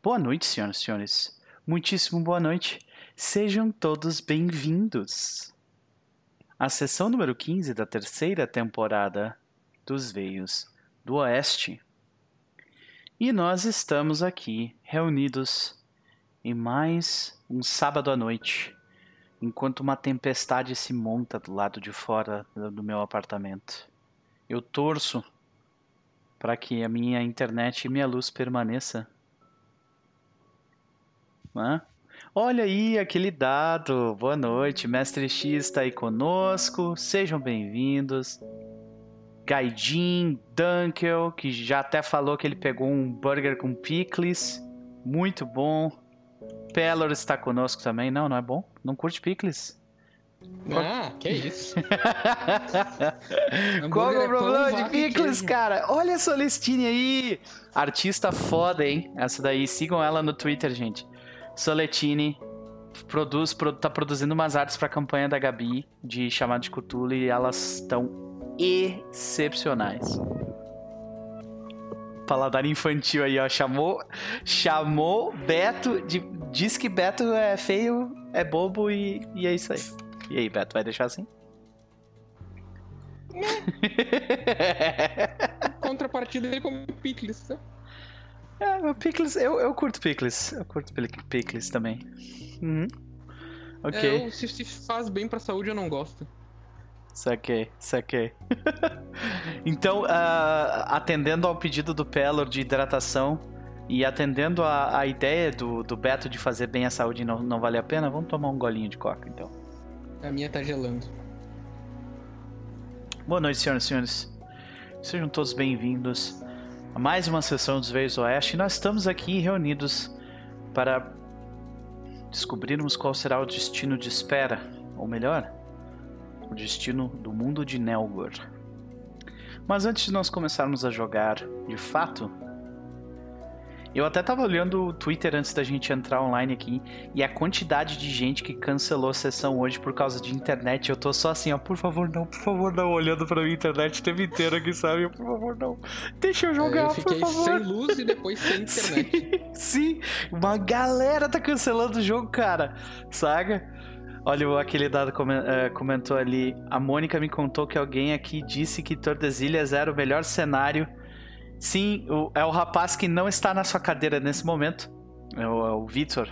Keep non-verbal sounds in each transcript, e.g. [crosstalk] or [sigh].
Boa noite, senhoras e senhores. Muitíssimo boa noite. Sejam todos bem-vindos à sessão número 15 da terceira temporada dos Veios do Oeste. E nós estamos aqui reunidos em mais um sábado à noite, enquanto uma tempestade se monta do lado de fora do meu apartamento. Eu torço para que a minha internet e minha luz permaneça. Hã? Olha aí aquele dado. Boa noite, Mestre X está aí conosco. Sejam bem-vindos. Gaidin, Dunkel, que já até falou que ele pegou um burger com picles. Muito bom. Pelor está conosco também. Não, não é bom? Não curte picles? Ah, que isso. [laughs] Qual é o problema de picles, cara? Olha a Solestine aí. Artista foda, hein? Essa daí. Sigam ela no Twitter, gente. Soletine produz, pro- tá produzindo umas artes pra campanha da Gabi de chamado de Cthulhu e elas estão excepcionais. Paladar infantil aí, ó. Chamou, chamou Beto de. Diz que Beto é feio, é bobo e, e é isso aí. E aí, Beto, vai deixar assim? [laughs] Contrapartida ele come picles. né? É, o Pickles, eu, eu curto Pickles. Eu curto pic- Pickles também. Uhum. Ok, É, se, se faz bem pra saúde, eu não gosto. saquei, saquei. [laughs] então, ah, atendendo ao pedido do Pelor de hidratação e atendendo a, a ideia do, do Beto de fazer bem à saúde e não, não vale a pena, vamos tomar um golinho de coca, então. A minha tá gelando. Boa noite, senhoras e senhores. Sejam todos bem-vindos a mais uma sessão dos Veios Oeste. Nós estamos aqui reunidos para descobrirmos qual será o destino de espera, ou melhor, o destino do mundo de Nelgor. Mas antes de nós começarmos a jogar de fato, eu até tava olhando o Twitter antes da gente entrar online aqui e a quantidade de gente que cancelou a sessão hoje por causa de internet, eu tô só assim, ó, por favor não, por favor não, olhando pra minha internet o tempo inteiro aqui, sabe? Eu, Por favor não, deixa eu É, jogar, eu por fiquei favor. sem luz e depois sem [laughs] internet. Sim, sim, uma galera tá cancelando o jogo, cara, saga? Olha, aquele dado eh, comentou ali, a Mônica me contou que alguém aqui disse que Tordesilhas era o melhor cenário. Sim, o- é o rapaz que não está na sua cadeira nesse momento, é o, é o Vitor.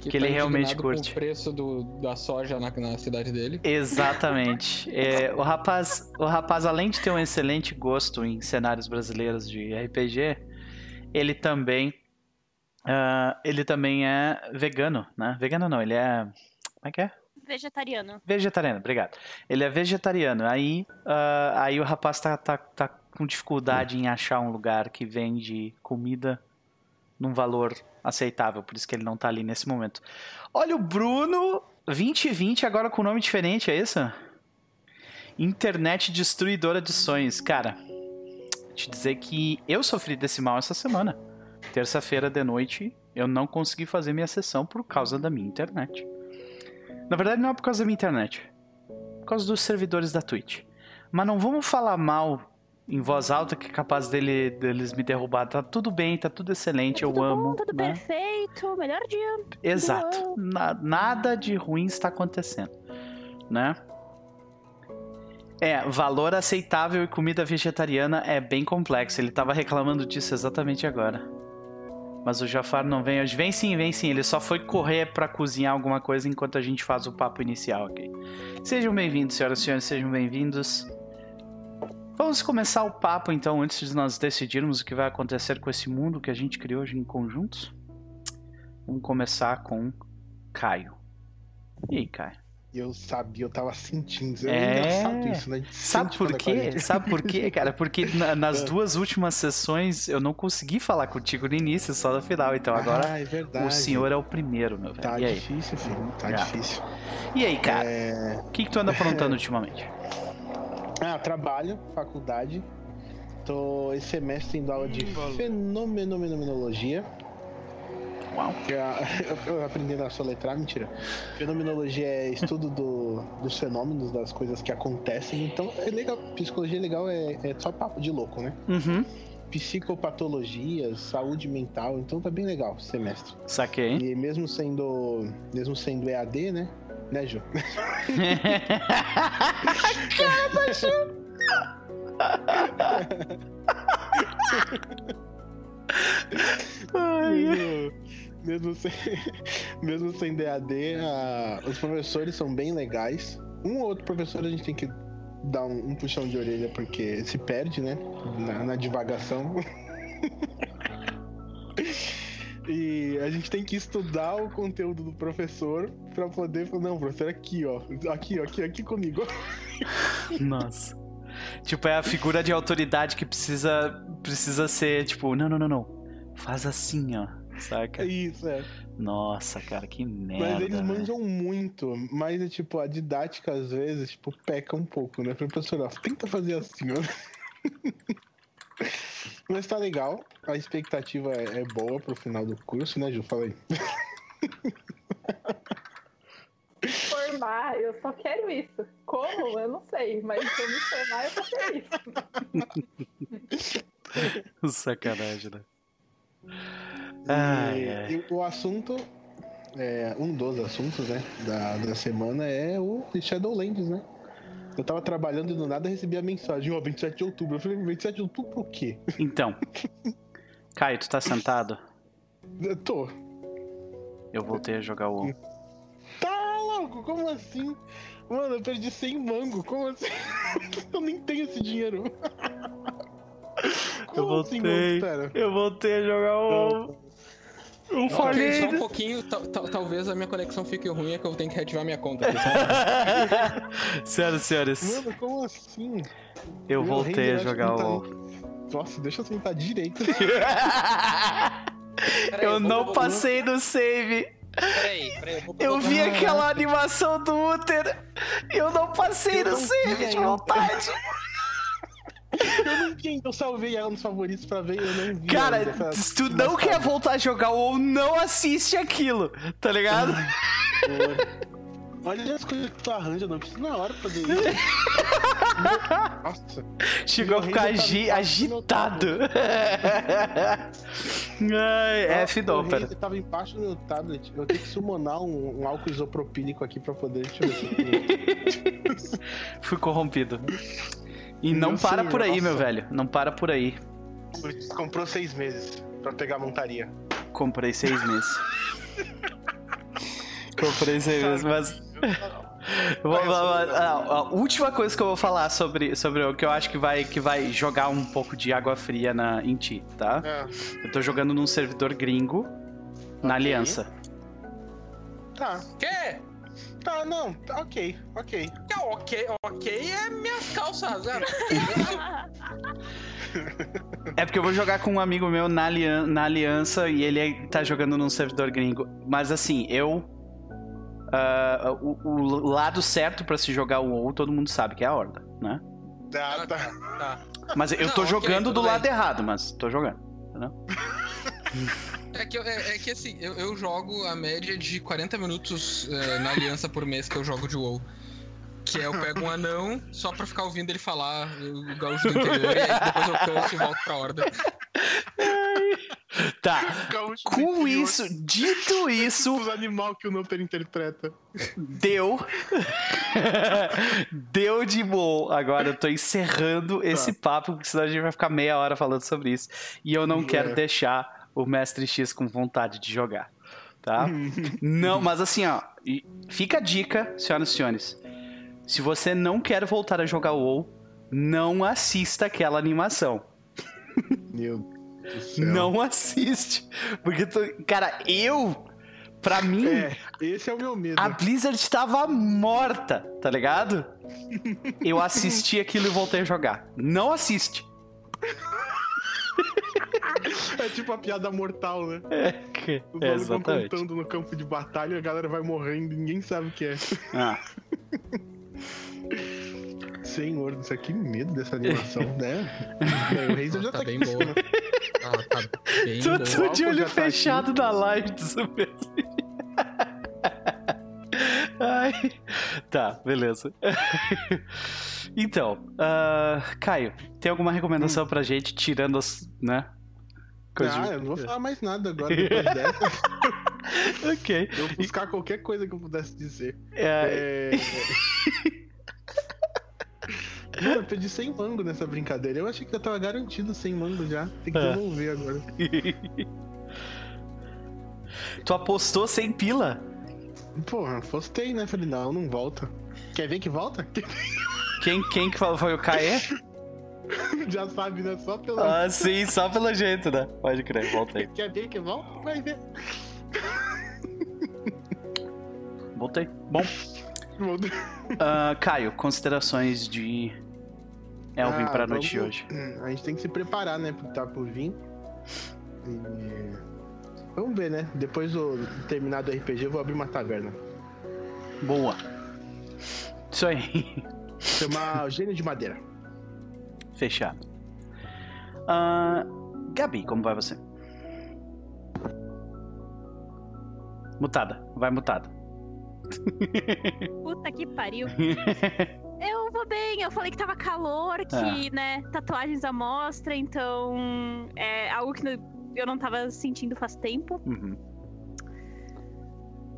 Que ele tá realmente indignado curte. Com o preço do, da soja na, na cidade dele. Exatamente. [laughs] É, o, rapaz, o rapaz, além de ter um excelente gosto em cenários brasileiros de RPG, ele também. ah, ele também é vegano, né? Vegano não, ele é. Como é que é? Vegetariano. Vegetariano, obrigado. Ele é vegetariano. Aí, ah, aí o rapaz tá, tá, tá com dificuldade em achar um lugar que vende comida num valor aceitável. Por isso que ele não tá ali nesse momento. Olha o Bruno 2020 agora com nome diferente, é isso? Internet destruidora de sonhos. Cara, te dizer que eu sofri desse mal essa semana. Terça-feira de noite eu não consegui fazer minha sessão por causa da minha internet. Na verdade, não é por causa da minha internet. Por causa dos servidores da Twitch. Mas não vamos falar mal em voz alta que é capaz dele, deles me derrubar. Tá tudo bem, tá tudo excelente, Tá eu tudo amo. Bom, tudo né? perfeito, melhor dia. Exato. Na- nada de ruim está acontecendo, né? É, valor aceitável e comida vegetariana é bem complexo. Ele tava reclamando disso exatamente agora. Mas o Jafar não vem hoje. Vem sim, vem sim. Ele só foi correr pra cozinhar alguma coisa enquanto a gente faz o papo inicial aqui. Sejam bem-vindos, senhoras e senhores, sejam bem-vindos. Vamos começar o papo então, antes de nós decidirmos o que vai acontecer com esse mundo que a gente criou hoje em conjunto. Vamos começar com Caio. E aí, Caio? Eu sabia, eu tava sentindo. É, É. engraçado isso, né? Sabe por quê? Sabe por quê, cara? [laughs] Porque na- nas É. duas últimas sessões eu não consegui falar contigo no início, só no final. Então agora Ah, é o senhor é o primeiro, meu velho. Tá e aí? difícil, filho. Tá É. difícil. E aí, cara? É... O que, que tu anda aprontando [laughs] ultimamente? Ah, trabalho, faculdade. Tô esse semestre indo aula de fenomenologia. Uau. Que é, [laughs] eu, eu aprendendo a soletrar, mentira. Fenomenologia é estudo do, dos fenômenos, das coisas que acontecem. Então é legal, psicologia é legal, é, é só papo de louco, né? Uhum. psicopatologias, saúde mental, então tá bem legal esse semestre. Saquei. E mesmo sendo, mesmo sendo EAD, né? Né, Ju? mesmo, mesmo, sem, mesmo sendo EAD, a- os professores são bem legais. Um ou outro professor a gente tem que dar um, um puxão de orelha porque se perde, né? Na, na divagação. [laughs] E a gente tem que estudar o conteúdo do professor pra poder falar, não, professor, aqui, ó. Aqui, ó, aqui, aqui comigo. [laughs] Nossa. Tipo, é a figura de autoridade que precisa precisa ser, tipo, não, não, não, não. Faz assim, ó. Saca? Isso, é. Nossa, cara, que merda. Mas eles velho. manjam muito, mas é tipo, a didática às vezes, tipo, peca um pouco, né? Professor, ó, tenta fazer assim, ó. [laughs] Mas tá legal, a expectativa é, é boa pro final do curso, né, Ju? Fala aí. Formar, eu só quero isso. Como? Eu não sei, mas se eu me formar, eu só quero isso. [laughs] Sacanagem, né? Ai, E- ai. e o assunto, é, um dos assuntos, né, da, da semana é o Shadowlands, né? Eu tava trabalhando e do nada recebi a mensagem, ó, 27 de outubro. Eu falei, 27 de outubro o quê? Então. Caio, tu tá sentado? Eu tô. Eu voltei a jogar o. Tá louco? Como assim? Mano, eu perdi 100 mango. Como assim? [laughs] eu nem tenho esse dinheiro. Eu Como assim, voltei. Pera. Eu voltei a jogar o. Eu Ok, só um pouquinho, tal- tal- talvez a minha conexão fique ruim, é que eu tenho que reativar minha conta. [laughs] Senhoras e senhores, Mano, como assim? eu Meu voltei a jogar não o. tá- Nossa, deixa eu sentar direito. [laughs] Peraí, Eu não vou- passei no save. Peraí, peraí. Eu, vou- Eu vi aquela animação do útero. Eu não passei Eu no não save de vontade. [laughs] Eu não vi ainda, eu salvei ela nos favoritos pra ver, eu não vi. Cara, ainda se tu não quer voltar a jogar ou não assiste aquilo, tá ligado? Olha as coisas que tu arranja, não preciso na hora fazer isso. Nossa. Chegou a ficar tá agi- do agitado. Ai, F não, Meu pera. render tava embaixo do meu tablet. Eu tenho que summonar um, um álcool isopropílico aqui pra poder. Deixa eu ver se eu [laughs] Fui corrompido. E não Meu para senhor, por aí, nossa. meu velho. Não para por aí. Comprou seis meses pra pegar a montaria. Comprei seis [laughs] meses. Comprei seis meses, mas. [laughs] Vou- vou- vou- a, a última coisa que eu vou falar sobre, sobre o que eu acho que vai, que vai jogar um pouco de água fria na, em ti, tá? É. Eu tô jogando num servidor gringo na Ok. Aliança. Tá, Quê? Tá, não, tá, ok, ok. Que ok, ok é minhas calças. [laughs] né? É porque eu vou jogar com um amigo meu na, alian- na Aliança e ele é- tá jogando num servidor gringo. Mas assim, eu. ah, o, o lado certo pra se jogar o WoW, todo mundo sabe que é a Horda, né? Tá, Ah, tá. tá, tá. Mas eu Não, tô jogando do bem. lado errado, mas tô jogando. [laughs] É que, é, é que assim, eu, eu jogo a média de 40 minutos eh, na aliança por mês que eu jogo de WoW. Que é eu pego um anão só pra ficar ouvindo ele falar o gaúcho do interior e aí depois eu canso e volto pra horda. Tá. [laughs] Com isso, dito isso, Os animais que o Nutter interpreta. deu. [laughs] deu de bom. Agora eu tô encerrando esse papo, porque senão a gente vai ficar meia hora falando sobre isso. E eu não É. quero deixar o Mestre X com vontade de jogar. Tá? [laughs] Não, mas assim, ó. Fica a dica, senhoras e senhores. Se você não quer voltar a jogar WoW, não assista aquela animação. Meu Deus. Não assiste. Porque, tu, cara, eu. Pra mim, É, esse é o meu medo. a Blizzard tava morta, tá ligado? Eu assisti aquilo e voltei a jogar. Não assiste. É tipo a piada mortal, né? É, que- Os é, exatamente. contando no campo de batalha, a galera vai morrendo e ninguém sabe o que é. Ah, Senhor, isso aqui medo dessa animação, [laughs] né? É, o Razer já tá, Tá bem aqui. boa. Ah, tá bem tô, boa. de olho tá fechado na live do Super. Ai, tá, beleza. Então, ah, Caio, tem alguma recomendação pra gente, tirando as, né? coisas Ah, de- eu não vou [laughs] falar mais nada agora depois dessa. Ok. Eu vou buscar qualquer coisa que eu pudesse dizer. É, É... Mano, eu perdi 100 mango nessa brincadeira. Eu achei que eu tava garantido 100 mango já. Tem que É. devolver agora. Tu apostou sem pila? Porra, postei, né? Falei, não, não volta. Quer ver que volta? [laughs] Quem, quem que falou? Foi o Caê? [laughs] já sabe, né? Só pela. Ah, sim, só pelo jeito, né? Pode crer, voltei. Quer ver que volta? Vai ver. [laughs] Voltei. Bom, ah, Caio, considerações de Elvin Ah, pra noite de hoje. A gente tem que se preparar, né? Pro que tá por vir. E... Vamos ver, né? Depois do terminar do RPG, eu vou abrir uma taverna. Boa. Isso aí. [laughs] Chama Gênio de Madeira. Fechado. Ah, Gabi, como vai você? Mutada. Vai mutada. Puta que pariu. [laughs] Eu vou bem, eu falei que tava calor, que, né, tatuagens à mostra, então é algo que eu não tava sentindo faz tempo. Uhum.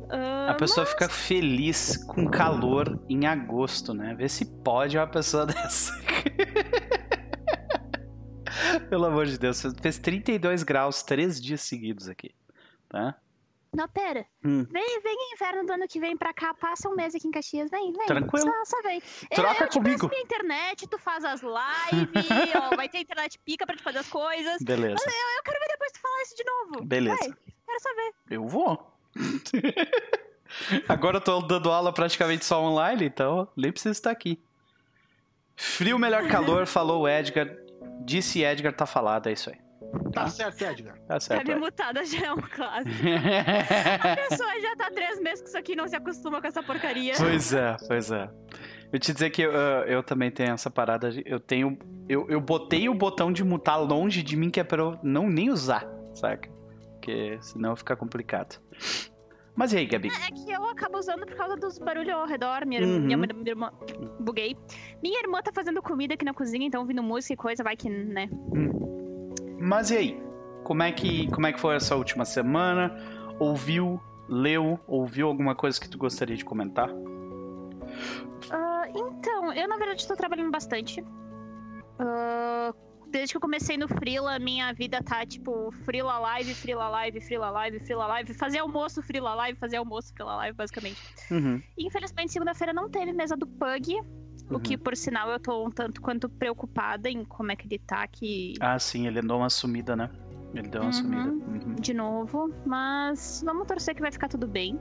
Ah, A pessoa fica feliz com calor em agosto, né? Vê se pode uma pessoa [laughs] dessa. Pelo amor de Deus, fez 32 graus três dias seguidos aqui, tá? Não, pera. Hum. Vem, vem inverno do ano que vem pra cá, passa um mês aqui em Caxias, vem, vem. Tranquilo. Só, só vem. Troca eu te comigo. presto minha internet, tu faz as lives, [laughs] ó, vai ter internet pica pra te fazer as coisas. Beleza, Eu quero ver depois tu falar isso de novo. beleza. Vai, quero só ver. Eu vou. [laughs] Agora eu tô dando aula praticamente só online, então nem preciso estar aqui. Frio, melhor calor, falou o Edgar. Disse Edgar, tá falado, é isso aí. Tá certo, Edgar. Tá certo. Gabi Edgar. mutada já é um clássico. [laughs] A pessoa já tá três meses com isso aqui e não se acostuma com essa porcaria. Pois é, pois é. Eu te dizer que eu, eu também tenho essa parada. de- Eu tenho. Eu, eu botei o botão de mutar longe de mim que é pra eu não nem usar, saca? Porque senão fica complicado. Mas e aí, Gabi? É que eu acabo usando por causa dos barulhos ao redor. Minha, Uhum. minha, minha irmã. Buguei. Minha irmã tá fazendo comida aqui na cozinha, então ouvindo música e coisa, vai que, né? Mas e aí? Como é que, como é que foi essa última semana? Ouviu, leu, ouviu alguma coisa que tu gostaria de comentar? Ah, então, eu na verdade tô trabalhando bastante. Ah, desde que eu comecei no Freela, minha vida tá tipo Freela Live, Freela Live, Freela Live, Freela Live. Fazer almoço, Freela Live, fazer almoço, Freela Live, basicamente. Uhum. E, infelizmente, segunda-feira não teve mesa do Pug. O que, por sinal, eu tô um tanto quanto preocupada em como é que ele tá aqui Ah, sim, ele deu uma sumida, né? Ele deu uma Uhum. sumida. Uhum. de novo. Mas vamos torcer que vai ficar tudo bem.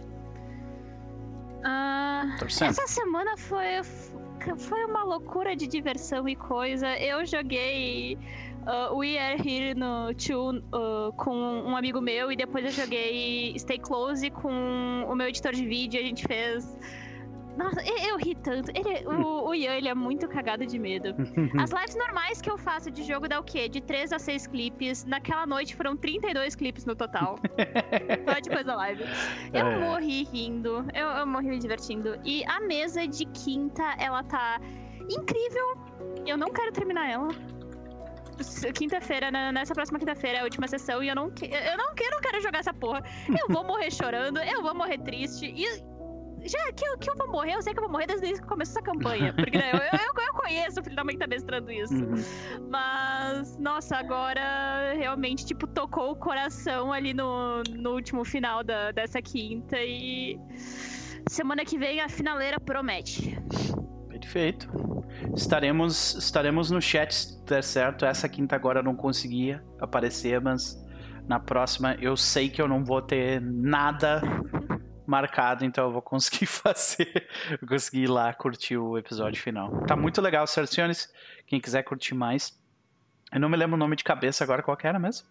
Torcendo. essa semana foi, foi uma loucura de diversão e coisa. Eu joguei uh, We Are Here no Two uh, com um amigo meu e depois eu joguei Stay Close com o meu editor de vídeo. A gente fez. Nossa, eu, ri tanto. Ele, o, o Ian, ele é muito cagado de medo. [laughs] As lives normais que eu faço de jogo dá o quê? De 3 a 6 clipes. Naquela noite foram 32 clipes no total. [laughs] Só depois da live. Eu É. morri rindo. Eu, eu morri me divertindo. E a mesa de quinta, ela tá incrível. Eu não quero terminar ela. Quinta-feira, nessa próxima quinta-feira é a última sessão e eu não, que- eu não, que- eu não quero jogar essa porra. Eu vou morrer chorando, eu vou morrer triste. E já que eu, que eu vou morrer, eu sei que eu vou morrer desde que começou essa campanha. Porque né, eu, eu, eu conheço o filho da mãe que tá mestrando isso. Uhum. Mas, nossa, agora realmente, tipo, tocou o coração ali no, no último final da, dessa quinta e. Semana que vem a finaleira promete. Perfeito. Estaremos, estaremos no chat se der certo. Essa quinta agora eu não conseguia aparecer, mas na próxima eu sei que eu não vou ter nada marcado, então eu vou conseguir [laughs] fazer. Eu consegui ir lá curtir o episódio final. Tá muito legal, senhores. Quem quiser curtir mais. Eu não me lembro o nome de cabeça agora, qual que era mesmo?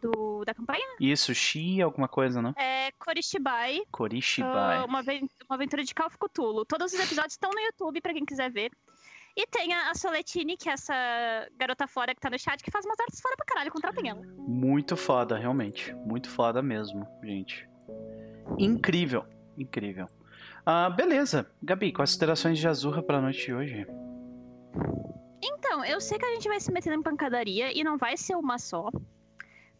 Do, da campanha? Isso, Shi, alguma coisa, né? É Korishibai, Korishibai. ah, uma, uma aventura de of Cthulhu. Todos os episódios estão no YouTube pra quem quiser ver. E tem a, a Soletine, que é essa garota fora que tá no chat, que faz umas artes fora pra caralho, contratem ela. Muito foda, realmente. Muito foda mesmo, gente. Incrível, incrível. Ah, beleza. Gabi, considerações de Azurra pra noite de hoje? Então, eu sei que a gente vai se metendo em pancadaria e não vai ser uma só.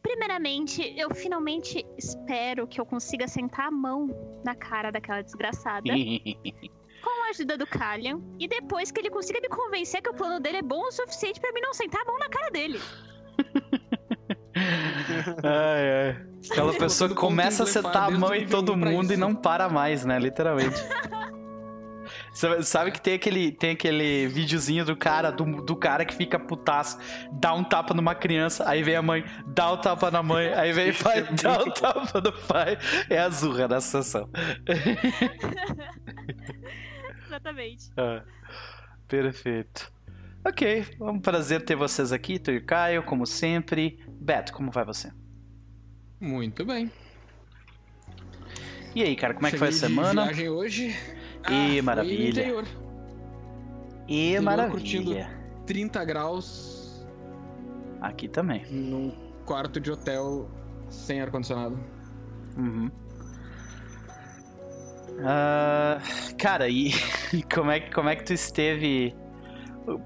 Primeiramente, eu finalmente espero que eu consiga sentar a mão na cara daquela desgraçada [laughs] com a ajuda do Kalian e depois que ele consiga me convencer que o plano dele é bom o suficiente pra mim não sentar a mão na cara dele. [laughs] ai, ai. Aquela pessoa que começa a sentar a mão em todo um mundo e não para mais, né? Literalmente. [laughs] Sabe- que tem aquele, tem aquele videozinho do cara, do, do cara que fica putaço, dá um tapa numa criança, aí vem a mãe, dá o tapa na mãe, aí vem [laughs] o pai, dá o tapa no pai. É a Zurra nessa sessão. [laughs] Exatamente. Ah, perfeito. Ok, é um prazer ter vocês aqui, tu e o Caio, como sempre. Beto, como vai você? Muito bem. E aí, cara, como é que foi a Cheguei de semana? viagem hoje. Ih, foi maravilha. interior. E Interior maravilha. 30 graus Aqui também. num quarto de hotel sem ar-condicionado. Uhum. Ah, cara, e [laughs] como é, como é que tu esteve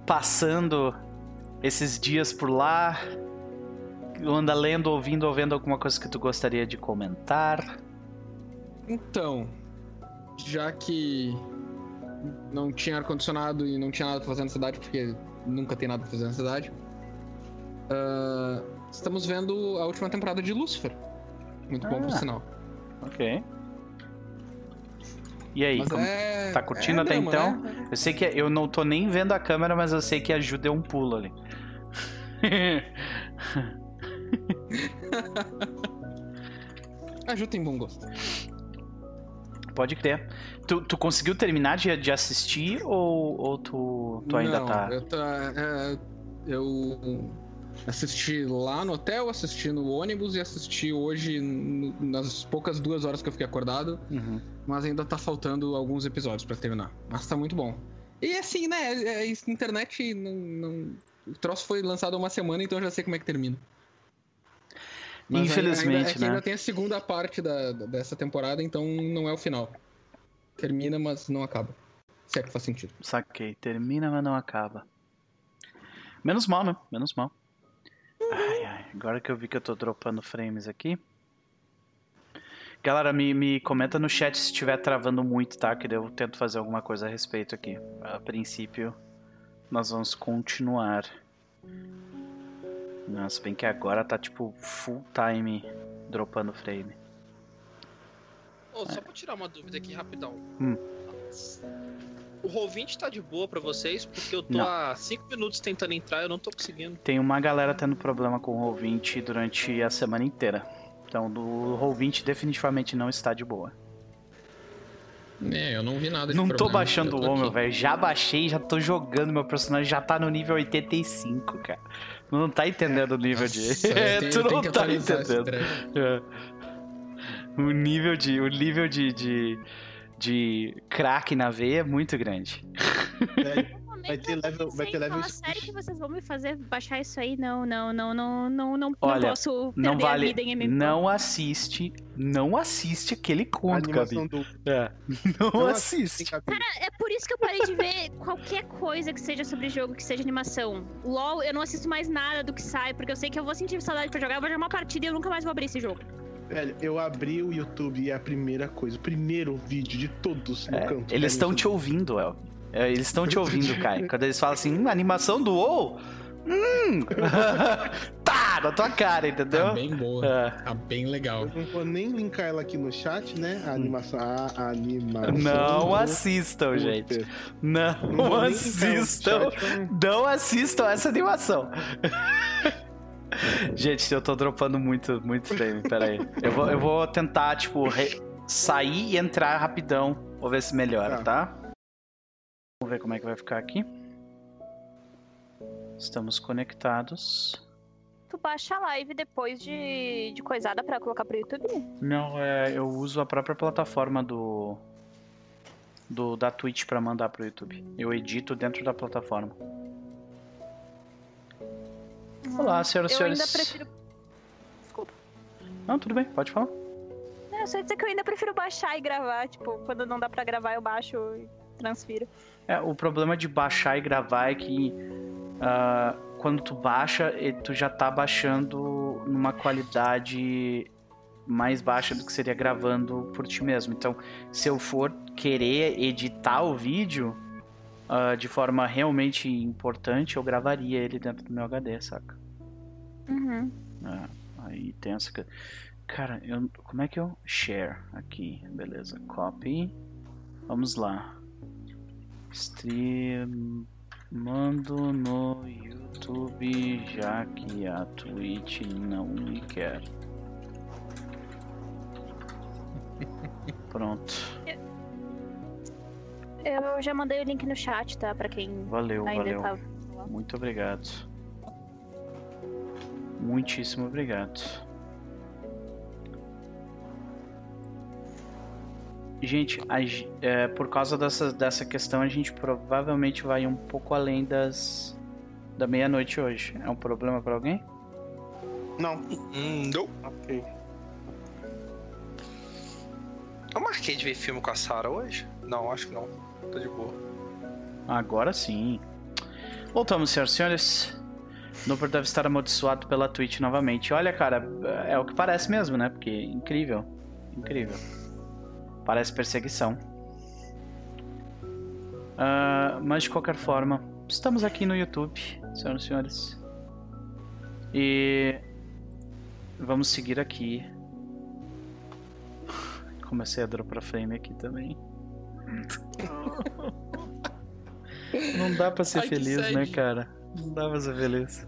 passando esses dias por lá? Anda lendo, ouvindo ou vendo alguma coisa que tu gostaria de comentar? Então, já que não tinha ar-condicionado e não tinha nada pra fazer na cidade, porque nunca tem nada pra fazer na cidade, ah, estamos vendo a última temporada de Lucifer. Muito bom, por Ah. sinal. Ok. E aí, é, tá curtindo é até drama, então? né? eu sei que eu não tô nem vendo a câmera, mas eu sei que a Ju deu um pulo ali. [laughs] A Ju tem bom gosto. Pode crer. Tu, tu conseguiu terminar de, de assistir ou, ou tu, tu ainda não, tá. Eu, tá, é, eu assisti lá no hotel, assisti no ônibus e assisti hoje no- nas poucas duas horas que eu fiquei acordado. Uhum. Mas ainda tá faltando alguns episódios pra terminar. Mas tá muito bom. E assim, né? É, é, internet não, não- O troço foi lançado há uma semana, então eu já sei como é que termina. Mas Infelizmente, ainda, é né? ainda tem a segunda parte da, da- dessa temporada, então não é o final. Termina, mas não acaba. Se é que faz sentido. Saquei. Termina, mas não acaba. Menos mal, né? Menos mal. Ai, ai. Agora que eu vi que eu tô dropando frames aqui. Galera, me, me comenta no chat se estiver travando muito, tá? Que eu tento fazer alguma coisa a respeito aqui. A princípio, nós vamos continuar. Nossa, bem que agora tá tipo full time dropando frame. Ô, só pra tirar uma dúvida aqui rapidão. Hum. O Roll20 tá de boa pra vocês, porque eu tô Não. há 5 minutos tentando entrar e eu não tô conseguindo. Tem uma galera tendo problema com o Roll20 durante a semana inteira. Então, do Roll20 definitivamente não está de boa. É, eu não vi nada de Não tô problema. baixando Eu o tô meu, aqui. velho. Já baixei, já tô jogando. Meu personagem já tá no nível 85, cara. Não tá entendendo o nível de. Nossa, eu [laughs] tenho- tu não tá entendendo. É. O nível de. O nível de. de, de crack na veia é muito grande. [laughs] Momento Vai ter level- vai ter level sério que vocês vão me fazer baixar isso aí? Não, não, não, não, não, não, Olha, não posso Não perder a vale. vida em MMO. Não assiste. Não assiste aquele conto, Gabi. do. É. [laughs] Não, Não assiste. Gabi. É por isso que eu parei de ver qualquer coisa que seja sobre jogo, que seja animação. LOL, eu não assisto mais nada do que sai, porque eu sei que eu vou sentir saudade pra jogar, eu vou jogar uma partida e eu nunca mais vou abrir esse jogo. Velho, eu abri o YouTube e é a primeira coisa, o primeiro vídeo de todos no É, canto. eles estão te ouvindo, El. É, Eles estão te ouvindo, Kai. [laughs] Quando eles falam assim, hum, animação do WoW? Hum! [laughs] tá, na tua cara, entendeu? Tá bem boa. É. Tá bem legal. Eu não vou nem linkar ela aqui no chat, né? A animação. A animação. Não assistam, gente. Puta, Não, não no assistam. chat não- Não assistam essa animação. [laughs] Gente, eu tô dropando muito, muito frame, pera aí. Eu vou, eu vou tentar, tipo, re- sair e entrar rapidão. Vou ver se melhora, tá? Vamos ver como é que vai ficar aqui. Estamos conectados. Tu baixa a live depois de, de coisada pra colocar pro YouTube? Não, é, eu uso a própria plataforma do, do da Twitch pra mandar pro YouTube. Eu edito dentro da plataforma. Olá, senhoras e Eu senhores. ainda prefiro. Desculpa. Não, tudo bem, pode falar. Não, É, só dizer que eu ainda prefiro baixar e gravar. Tipo, quando não dá pra gravar, eu baixo e transfiro. É, o problema de baixar e gravar é que ah, quando tu baixa, tu já tá baixando numa qualidade mais baixa do que seria gravando por ti mesmo. Então, se eu for querer editar o vídeo ah, de forma realmente importante, eu gravaria ele dentro do meu HD, saca? Uhum. É, aí tem essa. que- Cara, eu... como é que eu. Share aqui, beleza. Copy. Vamos lá. Streamando no YouTube, já que a Twitch não me quer. [laughs] Pronto. Eu já mandei o link no chat, tá? Pra quem Valeu, ainda valeu. tá. Muito obrigado. Muitíssimo obrigado. Gente, a é, por causa dessa, dessa questão, a gente provavelmente vai um pouco além das da meia-noite hoje. É um problema pra alguém? Não, Hum, não. ok. Eu marquei de ver filme com a Sarah hoje? Não, acho que não. Tá de boa. Agora sim. Voltamos, senhoras e senhores. Nooper deve estar amaldiçoado pela Twitch novamente. Olha, cara, é o que parece mesmo, né? Porque incrível. Incrível. Parece perseguição. Ah, mas de qualquer forma, estamos aqui no YouTube, senhoras e senhores. E vamos seguir aqui. Comecei a dropar frame aqui também. [laughs] Não dá pra ser Ai, feliz, né, cara? Não dá pra ser feliz.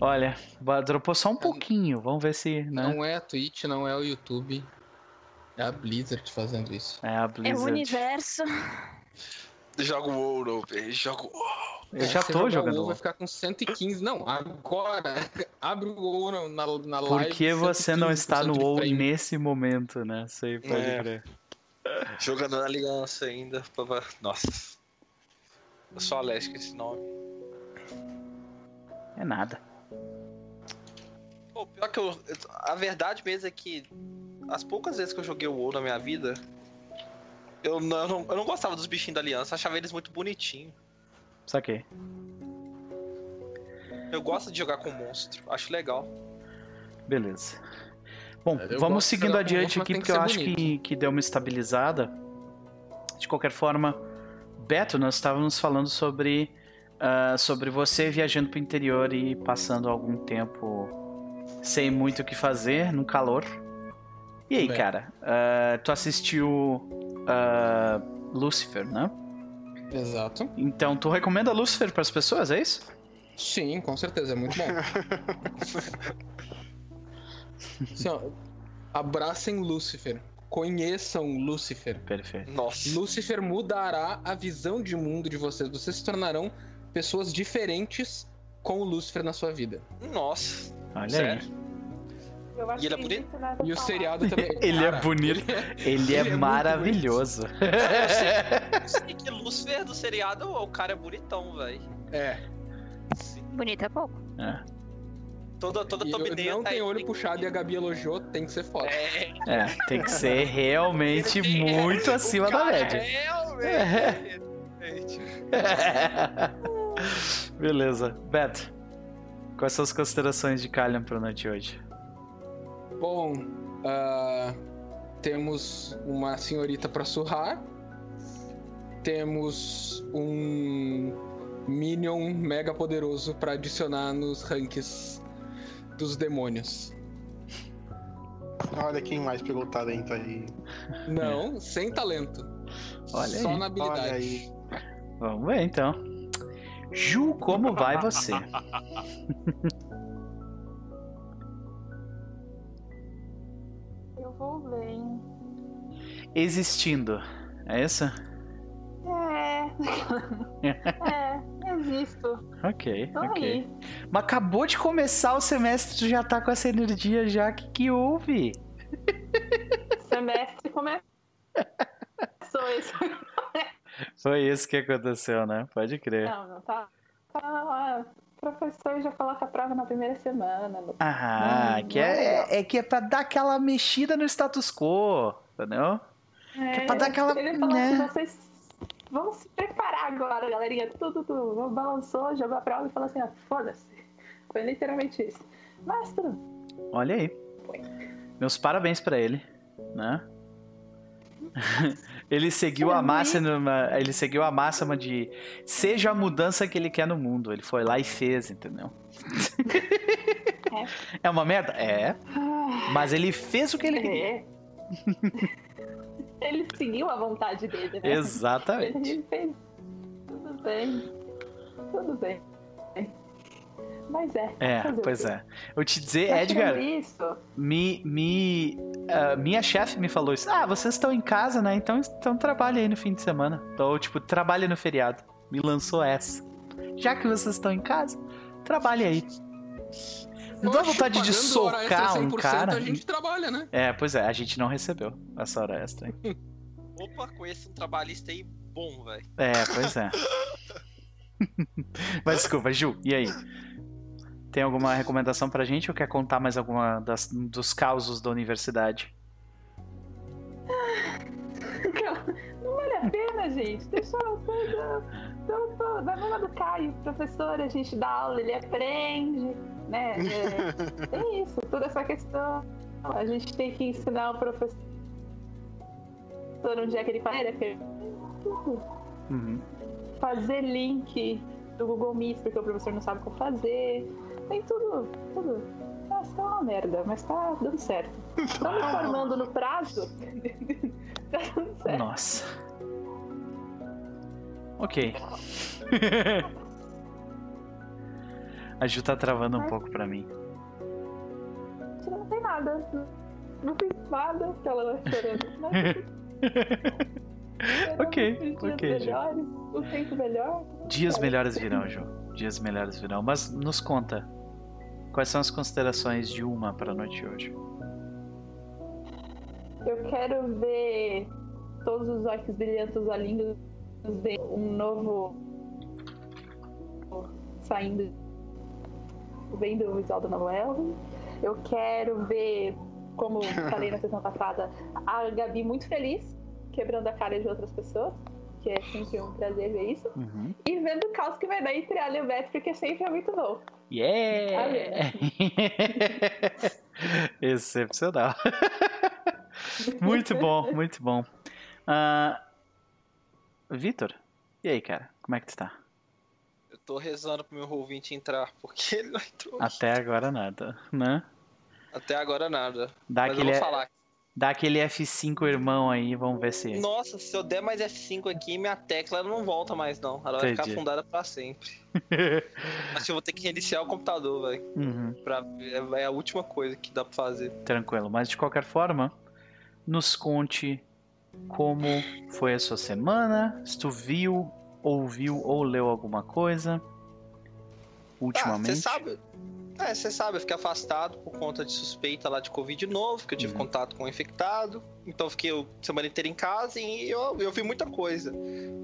Olha, dropou só um pouquinho. Vamos ver se. Né? Não é a Twitch, não é o YouTube. É a Blizzard fazendo isso. É a É o Blizzard. universo. Joga o velho. Joga o WoW. Eu já tô jogando. o vai ficar com 115. Não, agora. [laughs] Abre o WoW na, na, na Por live. que você não está no 115% de WoW frame. nesse momento, né? Sei, pode É. crer. Jogando na aliança ainda. Nossa. Eu sou alérgico a esse nome. É nada. Pô, pior que eu. A verdade mesmo é que as poucas vezes que eu joguei o WoW na minha vida, eu não, eu não, eu não gostava dos bichinhos da aliança, achava eles muito bonitinhos. Saquei. Eu gosto de jogar com monstro, acho legal. Beleza. Bom, É, eu vamos seguindo adiante monstro, aqui, porque eu acho bonito. que, que deu uma estabilizada. De qualquer forma, Beto, nós estávamos falando sobre, ah, sobre você viajando pro interior e passando algum tempo sem muito o que fazer, no calor. E aí, Bem. cara? ah, tu assistiu ah, Lucifer, né? Exato. Então, tu recomenda Lucifer para as pessoas, é isso? Sim, com certeza, é muito bom. [laughs] Assim, ó, abracem Lúcifer. Conheçam Lúcifer. Perfeito. Nossa. Lúcifer mudará a visão de mundo de vocês. Vocês se tornarão pessoas diferentes com o Lúcifer na sua vida. Nossa. Olha Sério? aí. Eu acho E ele é que bonito? era E o seriado também. [laughs] Ele é Cara, bonito. Ele é, [laughs] Ele é, [laughs] é maravilhoso. Eu sei que Lúcifer do seriado, o cara é bonitão, velho. é. Bonito é pouco. Toda, toda eu- thumbnail não tem aí, olho puxado e a Gabi elogiou, tem que ser foda. É, É, tem que ser [laughs] realmente muito acima da média. Realmente. Realmente. [laughs] Beleza. Beto, quais são as considerações de Kalian pra noite hoje? Bom, ah, temos uma senhorita pra surrar. Temos um Minion mega poderoso pra adicionar nos ranks dos demônios. Olha quem mais pegou o talento aí. Não, sem talento. Olha Só aí. na habilidade. Olha aí. Vamos ver então. Ju, como vai você? Eu vou bem. Existindo. É isso? [laughs] É. é, existo. Ok, Tô ok. aí. Mas acabou de começar o semestre, tu já tá com essa energia já. O que, que houve? [laughs] Semestre começou esse. [laughs] Foi isso que aconteceu, né? Pode crer. Não, não tá. Tá professor já coloca a prova na primeira semana. Ah, Hum, que é é, é que é pra dar aquela mexida no status quo, entendeu? É, pra dar aquela- Ele falou né? assim, vocês vão se preparar agora, galerinha. Tudo, tudo. Balançou, jogou a prova e falou assim, ah, foda-se. Foi literalmente isso. Mas tudo. Olha aí. Meus parabéns pra ele, né? [laughs] ele seguiu a máxima, ele seguiu a máxima de seja a mudança que ele quer no mundo. Ele foi lá e fez, entendeu? [laughs] É uma merda? É. Mas ele fez o que ele queria. É. [laughs] Ele seguiu a vontade dele, né? Exatamente. Ele fez. Tudo bem. Tudo bem. Mas é. É, pois é. Eu te dizer, Mas Edgar, Isso, me, me, ah, minha chefe me falou isso. Ah, vocês estão em casa, né? Então, então trabalha aí no fim de semana. Então, tipo, trabalha no feriado. Me lançou essa. Já que vocês estão em casa, trabalhe aí. Não dá vontade de socar um 100%, cara. A gente trabalha, né? É, pois é, a gente não recebeu essa hora extra. hein? [laughs] Opa, conheço um trabalhista aí bom, velho. É, pois é. [laughs] Mas desculpa, Ju, e aí? Tem alguma recomendação pra gente ou quer contar mais alguma das, dos causos da universidade? [laughs] não vale a pena, gente. Deixa eu tô, tô, mesma do Caio, professor, a gente dá aula, ele aprende, né? É, [laughs] é isso, toda essa questão. A gente tem que ensinar o professor onde é que ele né? Tudo. Uhum. fazer link do Google Meet porque o professor não sabe como fazer. Tem tudo, tudo. Nossa, tá uma merda, mas tá dando certo. Tô me formando no prazo. [laughs] tá dando certo. Nossa. Ok. [laughs] A Ju tá travando um pouco pra mim. Não tem nada. Não fiz nada porque ela vai chorando. Mas [laughs] Ok, ok, melhores, o tempo melhor. Dias melhores virão, Ju. Dias melhores virão. Mas nos conta. Quais são as considerações de uma pra noite de hoje? Eu quero ver todos os orcs brilhantes lindos ver um novo saindo vendo o visual do novo Elven. Eu quero ver, como [laughs] falei na sessão passada, a Gabi muito feliz, quebrando a cara de outras pessoas, que é sempre um prazer ver isso. Uhum. E vendo o caos que vai dar entre ela e o Beto, porque sempre é muito bom. Yeah! [laughs] Excepcional. [laughs] muito bom, muito bom. Ah, Vitor, e aí, cara? Como é que tu tá? Eu tô rezando pro meu ouvinte entrar, porque ele não entrou. Até agora nada, né? Até agora nada. Dá Mas eu aquele, vou falar. dá aquele F5 irmão aí, vamos ver se. Nossa, se eu der mais F5 aqui, minha tecla não volta mais, não. Ela vai ficar afundada pra sempre. [laughs] Acho que eu vou ter que reiniciar o computador, velho. Uhum, Pra... É é a última coisa que dá pra fazer. tranquilo. Mas de qualquer forma, nos conte como foi a sua semana, se tu viu, ouviu ou leu alguma coisa ultimamente. Ah, você sabe. É, você sabe, eu fiquei afastado por conta de suspeita lá de Covid novo, que eu tive Uhum. contato com um infectado. Então fiquei a semana inteira em casa e eu, eu vi muita coisa.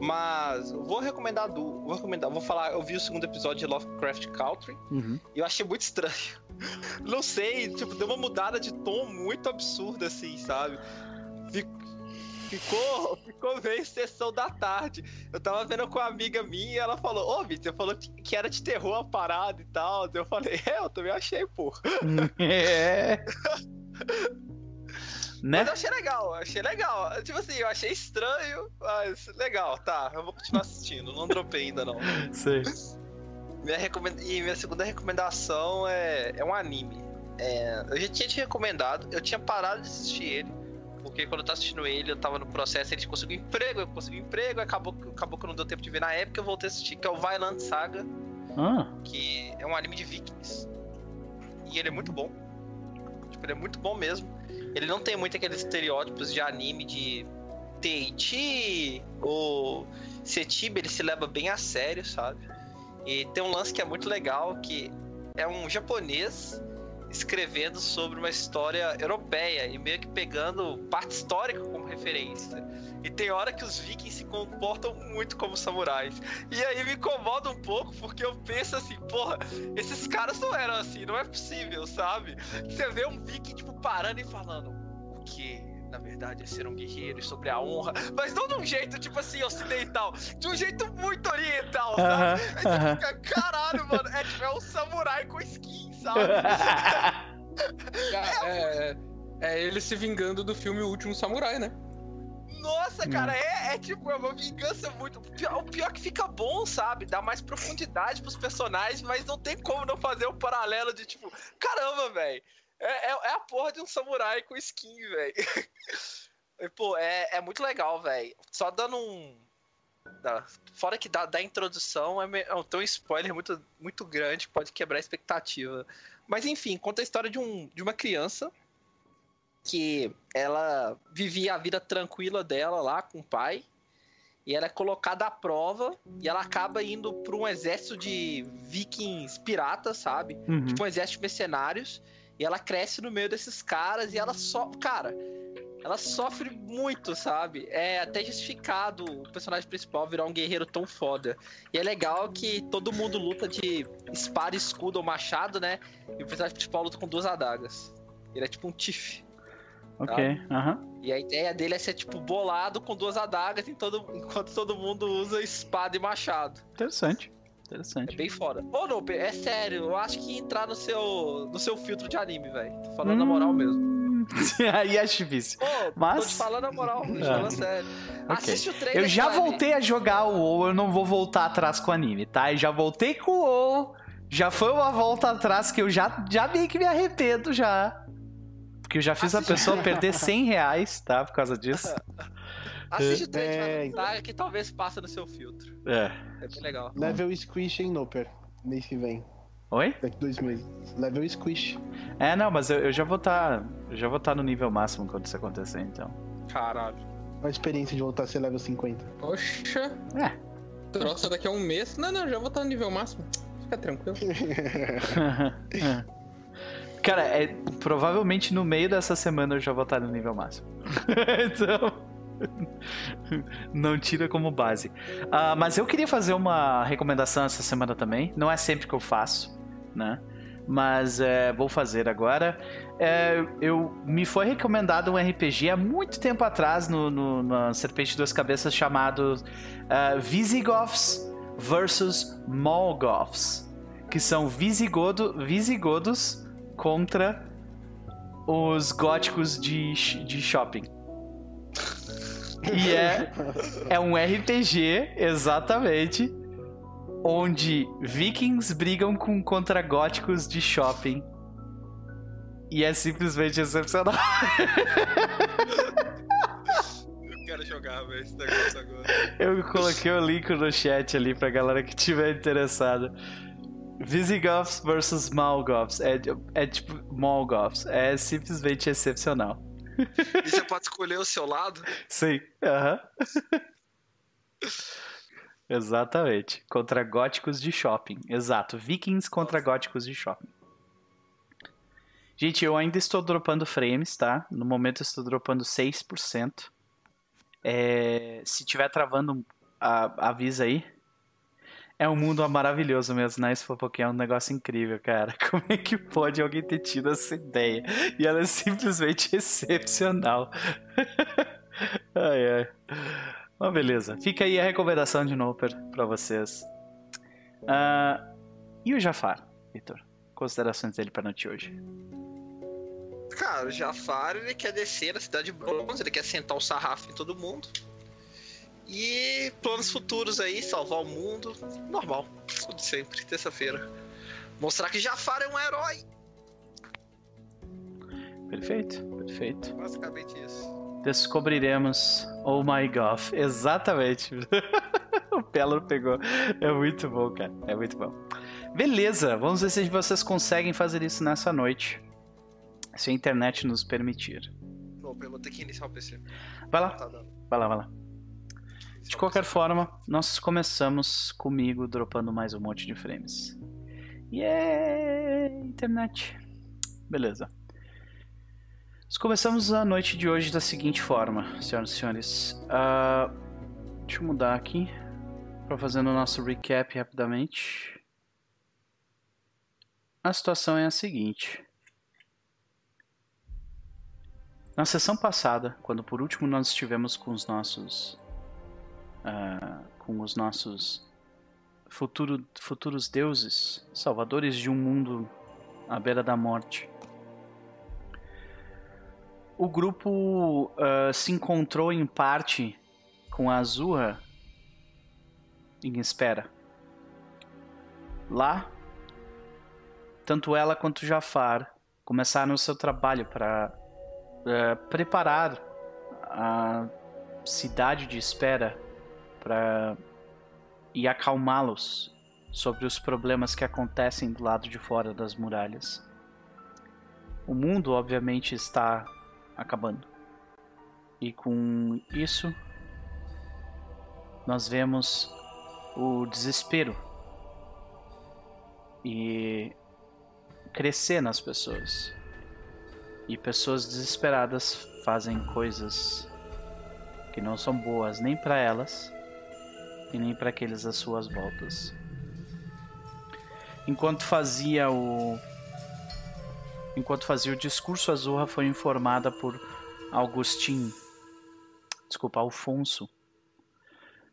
Mas vou recomendar do. Vou recomendar, vou falar, eu vi o segundo episódio de Lovecraft Country Uhum. e eu achei muito estranho. [laughs] Não sei, tipo, deu uma mudada de tom muito absurda, assim, sabe? Fic- Ficou, ficou meio sessão da tarde. Eu tava vendo com uma amiga minha e ela falou: Ô, Vitor, falou que era de terror a parada e tal. Eu falei: É, eu também achei, pô. É. né? Mas eu achei legal, achei legal. Tipo assim, eu achei estranho, mas legal, tá. Eu vou continuar assistindo, não dropei ainda não. Sei. Minha recomenda... E minha segunda recomendação é, é um anime. É, Eu já tinha te recomendado, eu tinha parado de assistir ele. Porque quando eu tava assistindo ele, eu tava no processo, ele conseguiu emprego, eu consegui emprego, acabou, acabou que não deu tempo de ver na época, eu voltei a assistir, que é o Violent Saga, Ah, que é um anime de vikings. E ele é muito bom. Tipo, ele é muito bom mesmo. Ele não tem muito aqueles estereótipos de anime de Teichi ou Setiba, ele se leva bem a sério, sabe? E tem um lance que é muito legal, que é um japonês escrevendo sobre uma história europeia e meio que pegando parte histórica como referência. E tem hora que os vikings se comportam muito como samurais. E aí me incomoda um pouco, porque eu penso assim, porra, esses caras não eram assim, não é possível, sabe? Você vê um viking, tipo, parando e falando, o que? Na verdade, é ser um guerreiro e sobre a honra, mas não de um jeito, tipo assim, ocidental, de um jeito muito oriental, sabe? Aham, Aí você aham. fica, caralho, mano, é tipo, é um samurai com skin, sabe? [laughs] É, é, é ele se vingando do filme O Último Samurai, né? Nossa, cara, é, é tipo, é uma vingança muito. O pior, o pior que fica bom, sabe? Dá mais profundidade pros personagens, mas não tem como não fazer um paralelo de tipo, caramba, velho. É, é, é a porra de um samurai com skin, velho. [laughs] Pô, é, é muito legal, velho. Só dando um. da- Fora que da, da introdução é, me- é um- tem um spoiler muito, muito grande que pode quebrar a expectativa. Mas enfim, conta a história de, um, de uma criança que ela vivia a vida tranquila dela lá com o pai. E ela é colocada à prova e ela acaba indo para um exército de vikings piratas, sabe? Uhum. Tipo um exército de mercenários. E ela cresce no meio desses caras e ela só. Cara, ela sofre muito, sabe? É até justificado o personagem principal virar um guerreiro tão foda. E é legal que todo mundo luta de espada, escudo ou machado, né? E o personagem principal luta com duas adagas. Ele é tipo um Tiff. Ok, aham. E a ideia dele é ser, tipo, bolado com duas adagas em todo- enquanto todo mundo usa espada e machado. Interessante. É Interessante. bem foda. Ô, Nope, é sério, eu acho que entrar no seu, no seu filtro de anime, velho. Tô falando na moral mesmo. Hum, [laughs] Aí é difícil. Ô, Mas- tô te falando na moral, tô te falando sério. Assiste o trailer. Eu já voltei a jogar o WoW, eu não vou voltar atrás com o anime, tá? Eu já voltei com o WoW, já foi uma volta atrás que eu já, já meio que me arrependo já. Porque eu já fiz a Assiste- pessoa perder 100 reais, tá? Por causa disso. [laughs] Assiste o trailer, É, notar que talvez passe no seu filtro. É. É bem legal. Level Squish em Noper. Mês que vem. Oi? Daqui dois meses. Level Squish. É, não, mas eu, eu já vou estar. eu já vou estar no nível máximo quando isso acontecer, então. Caralho. A experiência de voltar a ser level 50. Poxa. É. Troça daqui a um mês. Não, não, já vou estar no nível máximo. Fica tranquilo. [laughs] Cara, é, provavelmente no meio dessa semana eu já vou estar no nível máximo. [laughs] então. [laughs] Não tira como base. Ah, mas eu queria fazer uma recomendação essa semana também. Não é sempre que eu faço, né? Mas é, vou fazer agora. É, eu me foi recomendado um RPG há muito tempo atrás no, no, na Serpente de Duas Cabeças chamado ah, Visigoths versus Molgoths, que são visigodo, visigodos contra os góticos de, de shopping. E é, é um RPG, exatamente, onde vikings brigam com contra góticos de shopping. E é simplesmente excepcional. Eu quero jogar, velho, esse negócio agora. Eu coloquei o link no chat ali pra galera que tiver interessada. Visigoths versus Malgoths. É, é tipo Molgoths. É simplesmente excepcional. E você pode escolher o seu lado? Sim. Aham. [laughs] Exatamente. Contra góticos de shopping. Exato. Vikings contra góticos de shopping. Gente, eu ainda estou dropando frames, tá? No momento eu estou dropando 6%. É, se tiver travando, a- avisa aí. É um mundo maravilhoso mesmo, né? Esse Fofoquinha é um negócio incrível, cara. [laughs] Como é que pode alguém ter tido essa ideia? E ela é simplesmente [laughs] excepcional. [laughs] ai, ai. Mas beleza. Fica aí a recomendação de novo pra- pra vocês. Ah, e o Jafar, Vitor? Considerações dele pra noite hoje. Cara, o Jafar, ele quer descer na cidade de bronze, ele quer sentar o sarrafo em todo mundo. E planos futuros aí, salvar o mundo. Normal, tudo sempre, terça-feira. Mostrar que Jafar é um herói. Perfeito, perfeito. Basicamente isso. Descobriremos. Oh my god. Exatamente. [laughs] o Pelo pegou. É muito bom, cara. É muito bom. Beleza, vamos ver se vocês conseguem fazer isso nessa noite. Se a internet nos permitir. Não, eu vou ter que iniciar o PC. Vai lá, Tá vai lá, vai lá. De qualquer forma, nós começamos comigo dropando mais um monte de frames. Yeah, internet. Beleza. Nós começamos a noite de hoje da seguinte forma, senhoras e senhores. Ah, deixa eu mudar aqui para fazer o nosso recap rapidamente. A situação é a seguinte. Na sessão passada, quando por último nós estivemos com os nossos ah, com os nossos futuro, futuros deuses, salvadores de um mundo à beira da morte, o grupo ah, se encontrou em parte com a Azura em espera. Lá, tanto ela quanto Jafar começaram o seu trabalho para eh, preparar a cidade de espera para e acalmá-los sobre os problemas que acontecem do lado de fora das muralhas. O mundo, obviamente, está acabando. E com isso, nós vemos o desespero e crescer nas pessoas. E pessoas desesperadas fazem coisas que não são boas nem para elas e nem para aqueles às suas voltas. Enquanto fazia o enquanto fazia o discurso, a Zorra foi informada por Augustin, desculpa, Alfonso,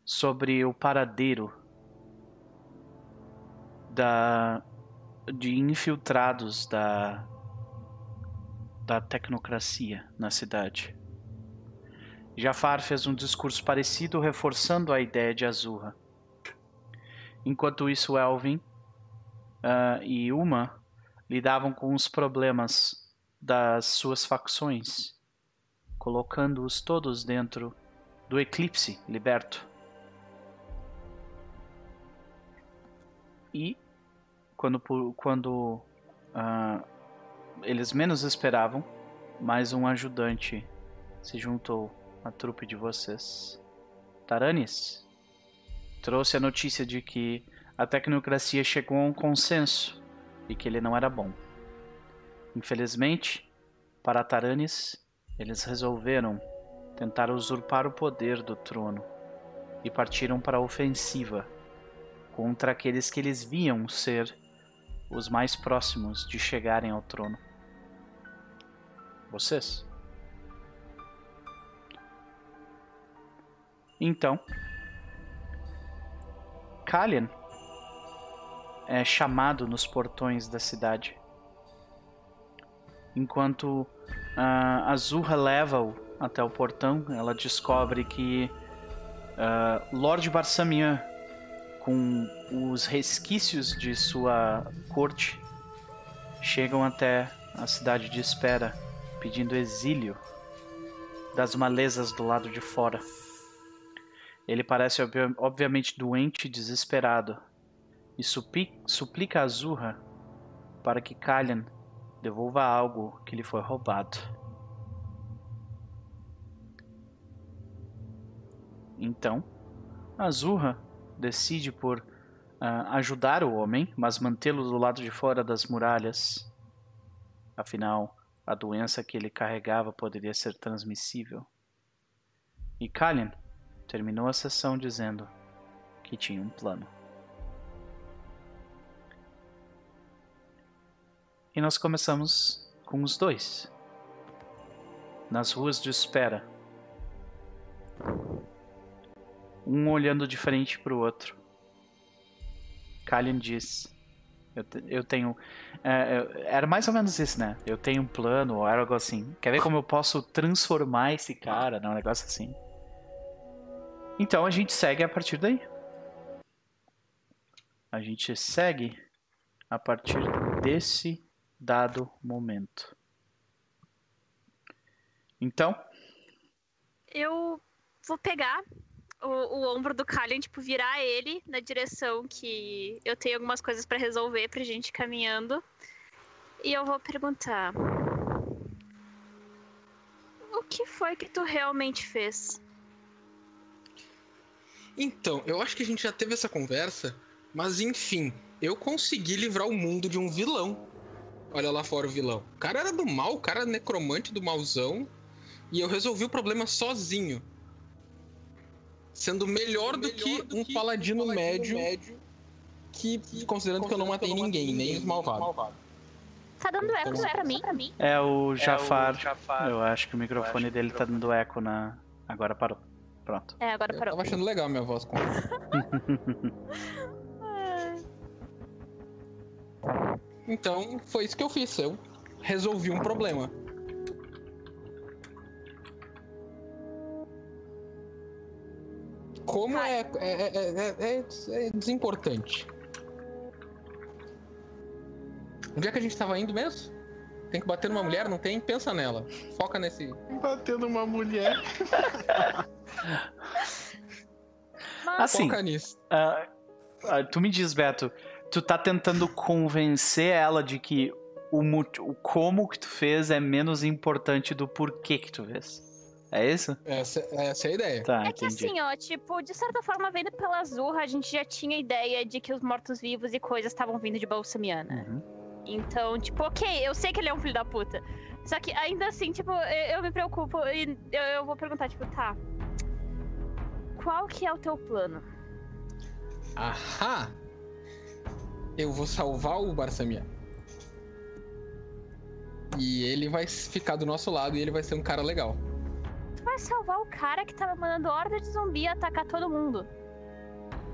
sobre o paradeiro da de infiltrados da da tecnocracia na cidade. Jafar fez um discurso parecido, reforçando a ideia de Azurra. Enquanto isso, Elvin uh, e Uma lidavam com os problemas das suas facções, colocando-os todos dentro do eclipse liberto. E quando, quando uh, eles menos esperavam, mais um ajudante se juntou a trupe de vocês. Taranis trouxe a notícia de que a tecnocracia chegou a um consenso e que ele não era bom. Infelizmente, para Taranis, eles resolveram tentar usurpar o poder do trono e partiram para a ofensiva contra aqueles que eles viam ser os mais próximos de chegarem ao trono. Vocês? Então, Kalian é chamado nos portões da cidade. Enquanto uh, Azurra leva-o até o portão, ela descobre que uh, Lord Barsamian, com os resquícios de sua corte, chegam até a cidade de espera, pedindo exílio das malezas do lado de fora. Ele parece obviamente doente e desesperado, e suplica a Azurra para que Kalian devolva algo que lhe foi roubado. Então, Azurra decide por uh, ajudar o homem, mas mantê-lo do lado de fora das muralhas. Afinal, a doença que ele carregava poderia ser transmissível. E Kalian terminou a sessão dizendo que tinha um plano. E nós começamos com os dois. Nas ruas de espera. Um olhando de frente para o outro. Kalian diz: Eu, eu tenho. É, era mais ou menos isso, né? Eu tenho um plano ou algo assim. Quer ver como eu posso transformar esse cara? Né? Um negócio assim. Então a gente segue a partir daí. A gente segue a partir desse dado momento. Então. Eu vou pegar o, o ombro do Kalian, tipo, virar ele na direção que eu tenho algumas coisas para resolver pra gente caminhando. E eu vou perguntar: O que foi que tu realmente fez? Então, eu acho que a gente já teve essa conversa, mas enfim, eu consegui livrar o mundo de um vilão. Olha lá fora o vilão. O cara era do mal, o cara era necromante do malzão. E eu resolvi o problema sozinho. Sendo melhor, do, que um paladino, médio, que, considerando que eu não matei ninguém, nem os malvados. Tá dando eco Então- pra mim? Pra mim? É o Jafar. Jafar. Eu acho que o microfone que o dele tá microfone- dando eco na. Agora parou. Pronto. É, agora Eu parou. tava achando legal a minha voz com [laughs] Então, foi isso que eu fiz. Eu resolvi um problema. Como é, é, é, é, é- é desimportante. Onde é que a gente tava indo mesmo? Tem que bater numa mulher? Não tem? Pensa nela. Foca nesse. Batendo uma mulher. [laughs] Mas Assim, ah, ah, tu me diz, Beto, tu tá tentando convencer ela de que o, o como que tu fez é menos importante do porquê que tu fez. É isso? Essa, essa é a ideia. Tá, É que entendi. assim, ó, tipo, de certa forma, vendo pela Azurra, a gente já tinha ideia de que os mortos-vivos e coisas estavam vindo de Balsamiana. Uhum. Então, tipo, ok, eu sei que ele é um filho da puta. Só que ainda assim, tipo, eu, eu me preocupo e eu, eu vou perguntar, tipo, tá. Qual que é o teu plano? Ahá! Eu vou salvar o Barsamia. E ele vai ficar do nosso lado e ele vai ser um cara legal. Tu vai salvar o cara que tava mandando horda de zumbi atacar todo mundo.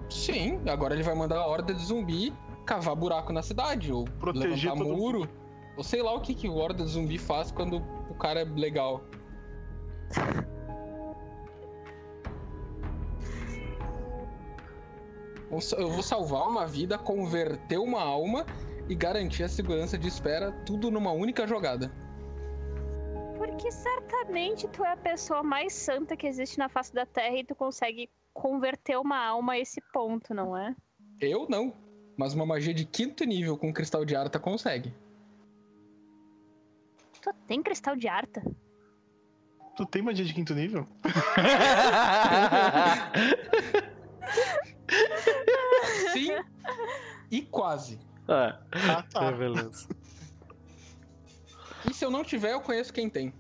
Sim, agora ele vai mandar a horda de zumbi cavar buraco na cidade, ou Proteger levantar todo muro. Ou sei lá o que, que o horda de zumbi faz quando o cara é legal. [laughs] Eu vou salvar uma vida, converter uma alma e garantir a segurança de espera, tudo numa única jogada. Porque certamente tu é a pessoa mais santa que existe na face da Terra e tu consegue converter uma alma a esse ponto, não é? Eu não, mas uma magia de quinto nível com cristal de Arta consegue. Tu tem cristal de Arta? Tu tem magia de quinto nível? [laughs] [laughs] Sim e quase. ah, Ah, tá. é, beleza. E se eu não tiver, eu conheço quem tem.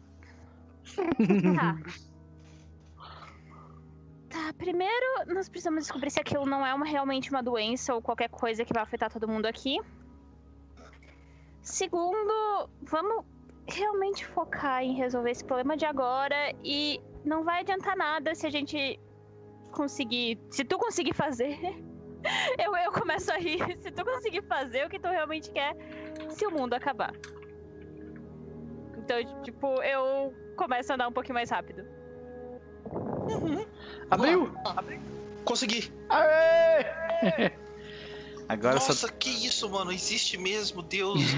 Tá. Tá, primeiro nós precisamos descobrir se aquilo não é uma, realmente uma doença ou qualquer coisa que vai afetar todo mundo aqui. Segundo, vamos realmente focar em resolver esse problema de agora e não vai adiantar nada se a gente conseguir. Se tu conseguir fazer. [laughs] Eu, eu começo a rir. Se tu conseguir fazer o que tu realmente quer, se o mundo acabar. Então, tipo, eu começo a andar um pouquinho mais rápido. Abriu! Consegui. Aê! [laughs] Agora só Nossa, que isso, mano? Existe mesmo, Deus. [laughs]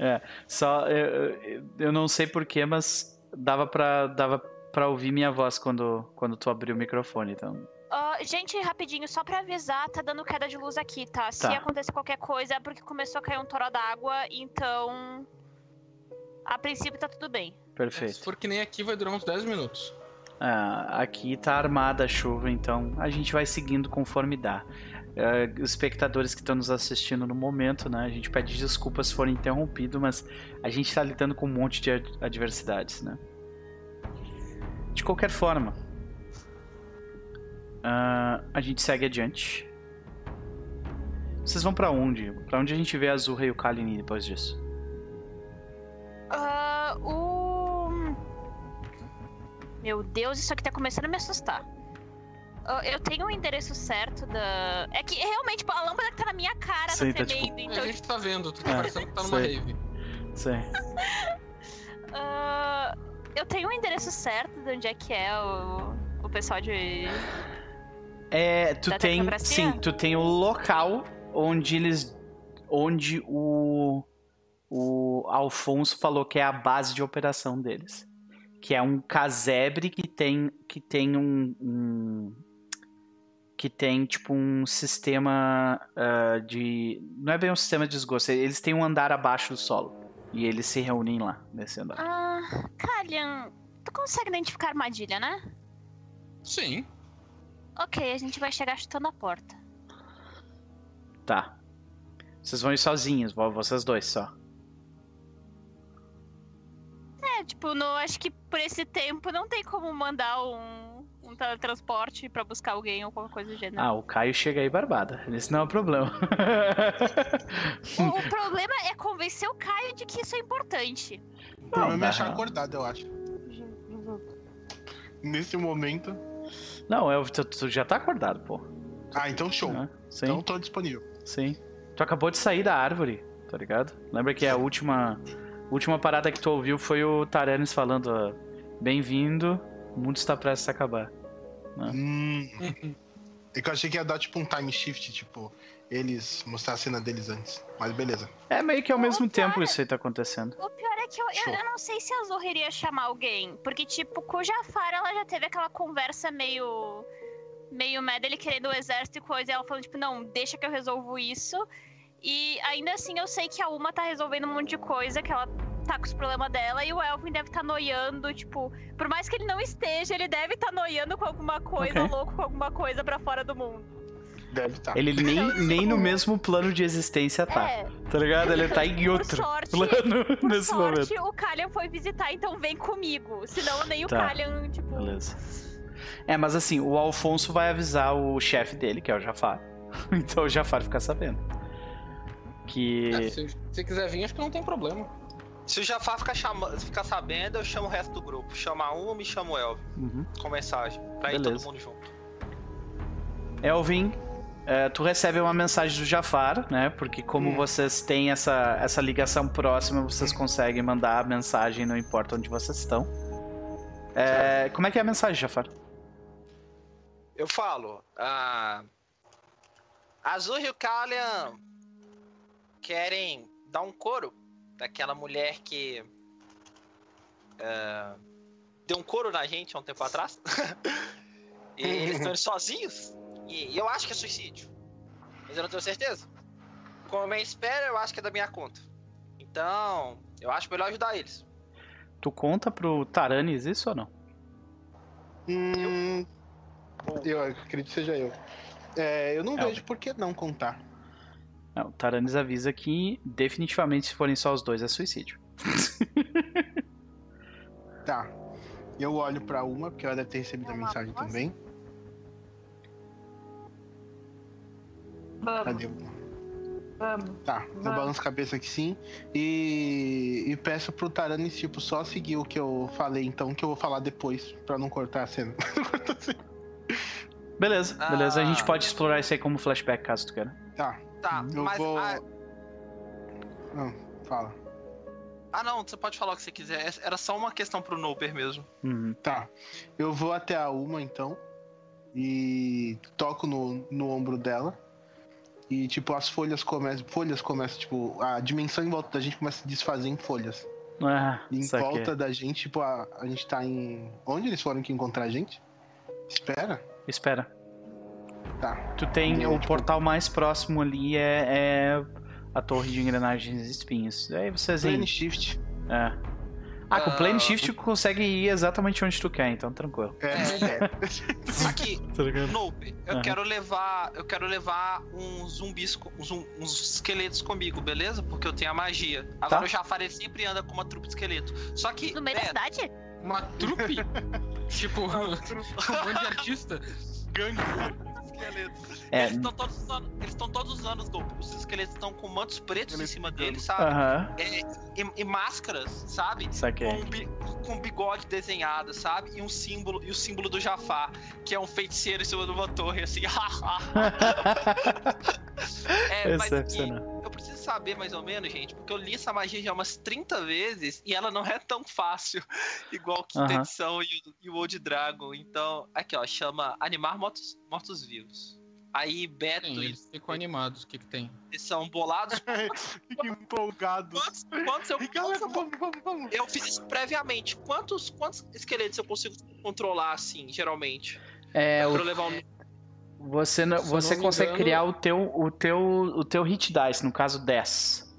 É, só eu, eu- eu não sei porquê, mas dava pra, dava pra ouvir minha voz quando, quando tu abriu o microfone, então. Ah, gente, rapidinho, só pra avisar, tá dando queda de luz aqui, tá? Se Tá. acontecer qualquer coisa é porque começou a cair um toro d'água, então. A princípio tá tudo bem. Se Perfeito. for que nem aqui, vai durar uns 10 minutos. Ah, aqui tá armada a chuva, então a gente vai seguindo conforme dá. Ah, os espectadores que estão nos assistindo no momento, né? A gente pede desculpas se for interrompido, mas a gente tá lidando com um monte de ad- adversidades, né? De qualquer forma, ah, a gente segue adiante. Vocês vão pra onde? Pra onde a gente vê a Azurra e o Kalini depois disso? Ah, o. Meu Deus, isso aqui tá começando a me assustar. Ah, eu tenho o endereço certo da. É que realmente, tipo, a lâmpada que tá na minha cara Sim, tá tá, tipo, tremendo, a então. gente tá vendo, tu tá É, parecendo que tá numa sei. rave. Sim. [laughs] Ah, eu tenho o endereço certo de onde é que é o, o pessoal de. É, tu Da tem, sim, tu tem o local onde eles, onde o o Alfonso falou que é a base de operação deles, que é um casebre que tem que tem um, um- que tem tipo um sistema ah, de não é bem um sistema de esgoto, eles têm um andar abaixo do solo e eles se reúnem lá nesse andar. Ah, Kalian, tu consegue identificar a armadilha, né? Sim. Ok, a gente vai chegar chutando a porta. Tá. Vocês vão ir sozinhos, vão vocês dois só. É, tipo, no, acho que por esse tempo não tem como mandar um, um teletransporte pra buscar alguém ou qualquer coisa do gênero. Ah, o Caio chega aí barbada. Esse não é o problema. [laughs] O, o problema é convencer o Caio de que isso é importante. O problema na é achar acordado, eu acho. Nesse momento. Não, é, tu, tu já tá acordado, pô. Ah, então show. Né? Sim, Então tô disponível. sim. Tu acabou de sair da árvore, tá ligado? Lembra que a última, última parada que tu ouviu foi o Taranis falando: ó, Bem-vindo, o mundo está prestes a acabar. Hum. É que eu achei que ia dar tipo um time shift, tipo, eles mostrar a cena deles antes. Mas beleza. É meio que ao Não, mesmo tempo cara. isso aí tá acontecendo. O pior é que eu, eu, eu não sei se a Zorra iria chamar alguém. Porque, tipo, com o Jafar ela já teve aquela conversa meio. meio mad, ele querendo o exército e coisa. E ela falando, tipo, não, deixa que eu resolvo isso. E ainda assim eu sei que a Uma tá resolvendo um monte de coisa, que ela tá com os problemas dela. E o Elvin deve estar tá noiando, tipo. Por mais que ele não esteja, ele deve estar tá noiando com alguma coisa, Ok. louco com alguma coisa pra fora do mundo. Deve estar. Ele nem, nem no mesmo plano de existência tá, É, tá ligado? Ele tá em por outro sorte. plano Por [laughs] nesse sorte, momento. o Kalian foi visitar, então vem comigo. Senão nem o Tá. Kalian, tipo. Beleza. É, mas assim, o Alfonso vai avisar o chefe dele, que é o Jafar. [laughs] Então o Jafar fica sabendo. Que. É, se se você quiser vir, acho que não tem problema. Se o Jafar ficar, chama... ficar sabendo, eu chamo o resto do grupo. Chama um, me chama o Elvin. Uhum. Com mensagem. Pra ir Beleza. todo mundo junto. Elvin, é, tu recebe uma mensagem do Jafar, né? Porque como Hum. vocês têm essa, essa ligação próxima, vocês conseguem mandar a mensagem, não importa onde vocês estão. É, como é que é a mensagem, Jafar? Eu falo. Ah, Azul e o Kalian querem dar um coro daquela mulher que. ah, deu um coro na gente há um tempo atrás. [laughs] e eles estão sozinhos. E eu acho que é suicídio. Mas eu não tenho certeza. Como eu espero, eu acho que é da minha conta. Então, eu acho melhor ajudar eles. Tu conta pro Taranis isso ou não? Hum, eu acredito que seja eu. É, eu não É, vejo por que não contar. Não, o Taranis avisa que definitivamente se forem só os dois é suicídio. [laughs] Tá. Eu olho pra uma, porque ela deve ter recebido a É mensagem também. Vamos, Cadê? uma? vamos. Tá, eu Vamos. balanço a cabeça aqui sim. E, e peço pro Taranis, tipo, só seguir o que eu falei, então, que eu vou falar depois, pra não cortar a cena. [laughs] Beleza, beleza. A gente Ah. pode explorar isso aí como flashback, caso tu queira. tá, Tá, eu mas. vou. Ah, Não, fala. ah, não, você pode falar o que você quiser. Era só uma questão pro Noper mesmo. Uhum. Tá. Eu vou até a uma então. E toco no, no ombro dela. E tipo, as folhas começam. Folhas começam, tipo, a dimensão em volta da gente começa a se desfazer em folhas. Ah, E em volta da gente, tipo, a, a gente tá em. Onde eles foram que encontrar a gente? Espera. Espera. Tá. Tu tem o tipo- portal mais próximo ali é, é a torre de engrenagens e espinhos. Aí vocês Plane shift. É. Ah, com o Ah, plane shift tu consegue ir exatamente onde tu quer, então tranquilo. É, é. [laughs] Aqui, Tá? Nope, eu Aham. quero levar. Eu quero levar uns zumbis, uns, uns esqueletos comigo, beleza? Porque eu tenho a magia. Agora Tá. o Jafar ele sempre anda com uma trupe de esqueleto. Só que. No meio da Beto, cidade? Uma trupe? [laughs] tipo, [laughs] um monte de artista. gangue esqueletos. É. Eles estão todos usando. Eles estão todos usando. Os esqueletos estão com mantos pretos em cima deles, sabe? Aham, E, e máscaras, sabe? saquei. Com, com bigode desenhado, sabe? E um símbolo, e o símbolo do Jafar, que é um feiticeiro em cima de uma torre, assim. [laughs] [laughs] é, Excepcional. Saber mais ou menos, gente, porque eu li essa magia já umas 30 vezes e ela não é tão fácil, [laughs] igual o Quinta Aham. Edição e o, e o Old Dragon. Então, aqui ó, chama Animar Mortos, Mortos Vivos. Aí Beto Sim, e eles ficam animados. O que que tem? eles são bolados. [laughs] Fico empolgado. Quantos, quantos eu, Galera, eu vamos, vamos, vamos. Eu fiz isso previamente. Quantos, quantos esqueletos eu consigo controlar assim, geralmente? É, pra o- levar um. Você não- você consegue engano- criar o teu, o, teu, o teu hit dice, no caso 10.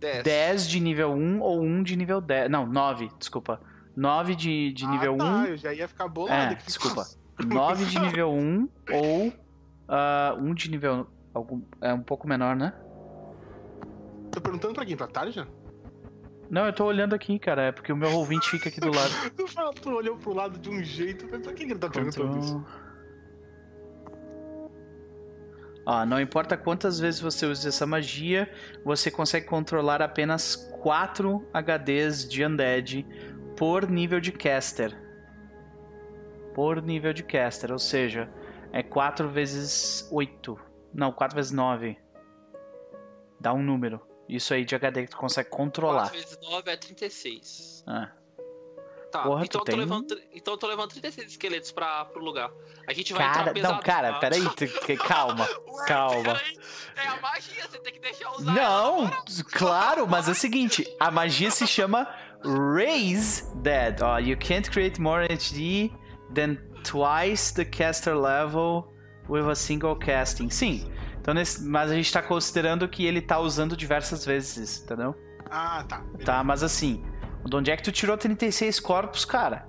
10. 10 de nível 1 ou 1 de nível 10. Não, 9, desculpa. 9 de, de nível ah, tá, 1. eu já ia ficar bolado É, desculpa. 9 de nível 1 ou 1 de nível. Algum, é um pouco menor, né? Tô perguntando pra quem? Pra Tarja? Não, eu tô olhando aqui, cara. É porque o meu ouvinte fica aqui do lado. [laughs] Tu olhou pro lado de um jeito. Pra quem que ele tá perguntando isso? Ó, não importa quantas vezes você usa essa magia, você consegue controlar apenas 4 HDs de Undead por nível de caster. Por nível de caster, ou seja, é 4 vezes 8. Não, 4 vezes 9. Dá um número. Isso aí de HD que tu consegue controlar. 4 vezes 9 é 36. Ah, Tá, Porra, então, tu eu tô tem- levando, então eu tô levando 36 esqueletos pra, pro lugar. A gente vai Cara, entrar pesado. não, cara, tá? peraí, tu- [laughs] que- calma. Ué, calma. peraí, É a magia, você tem que deixar usar. Não, claro, mas é o seguinte, a magia se chama Raise Dead. Ó, you can't create more HD than twice the caster level with a single casting. Sim. Então, nesse, mas a gente tá considerando que ele tá usando diversas vezes, entendeu? Ah, tá. Tá, mas assim, de onde é que tu tirou 36 corpos, cara?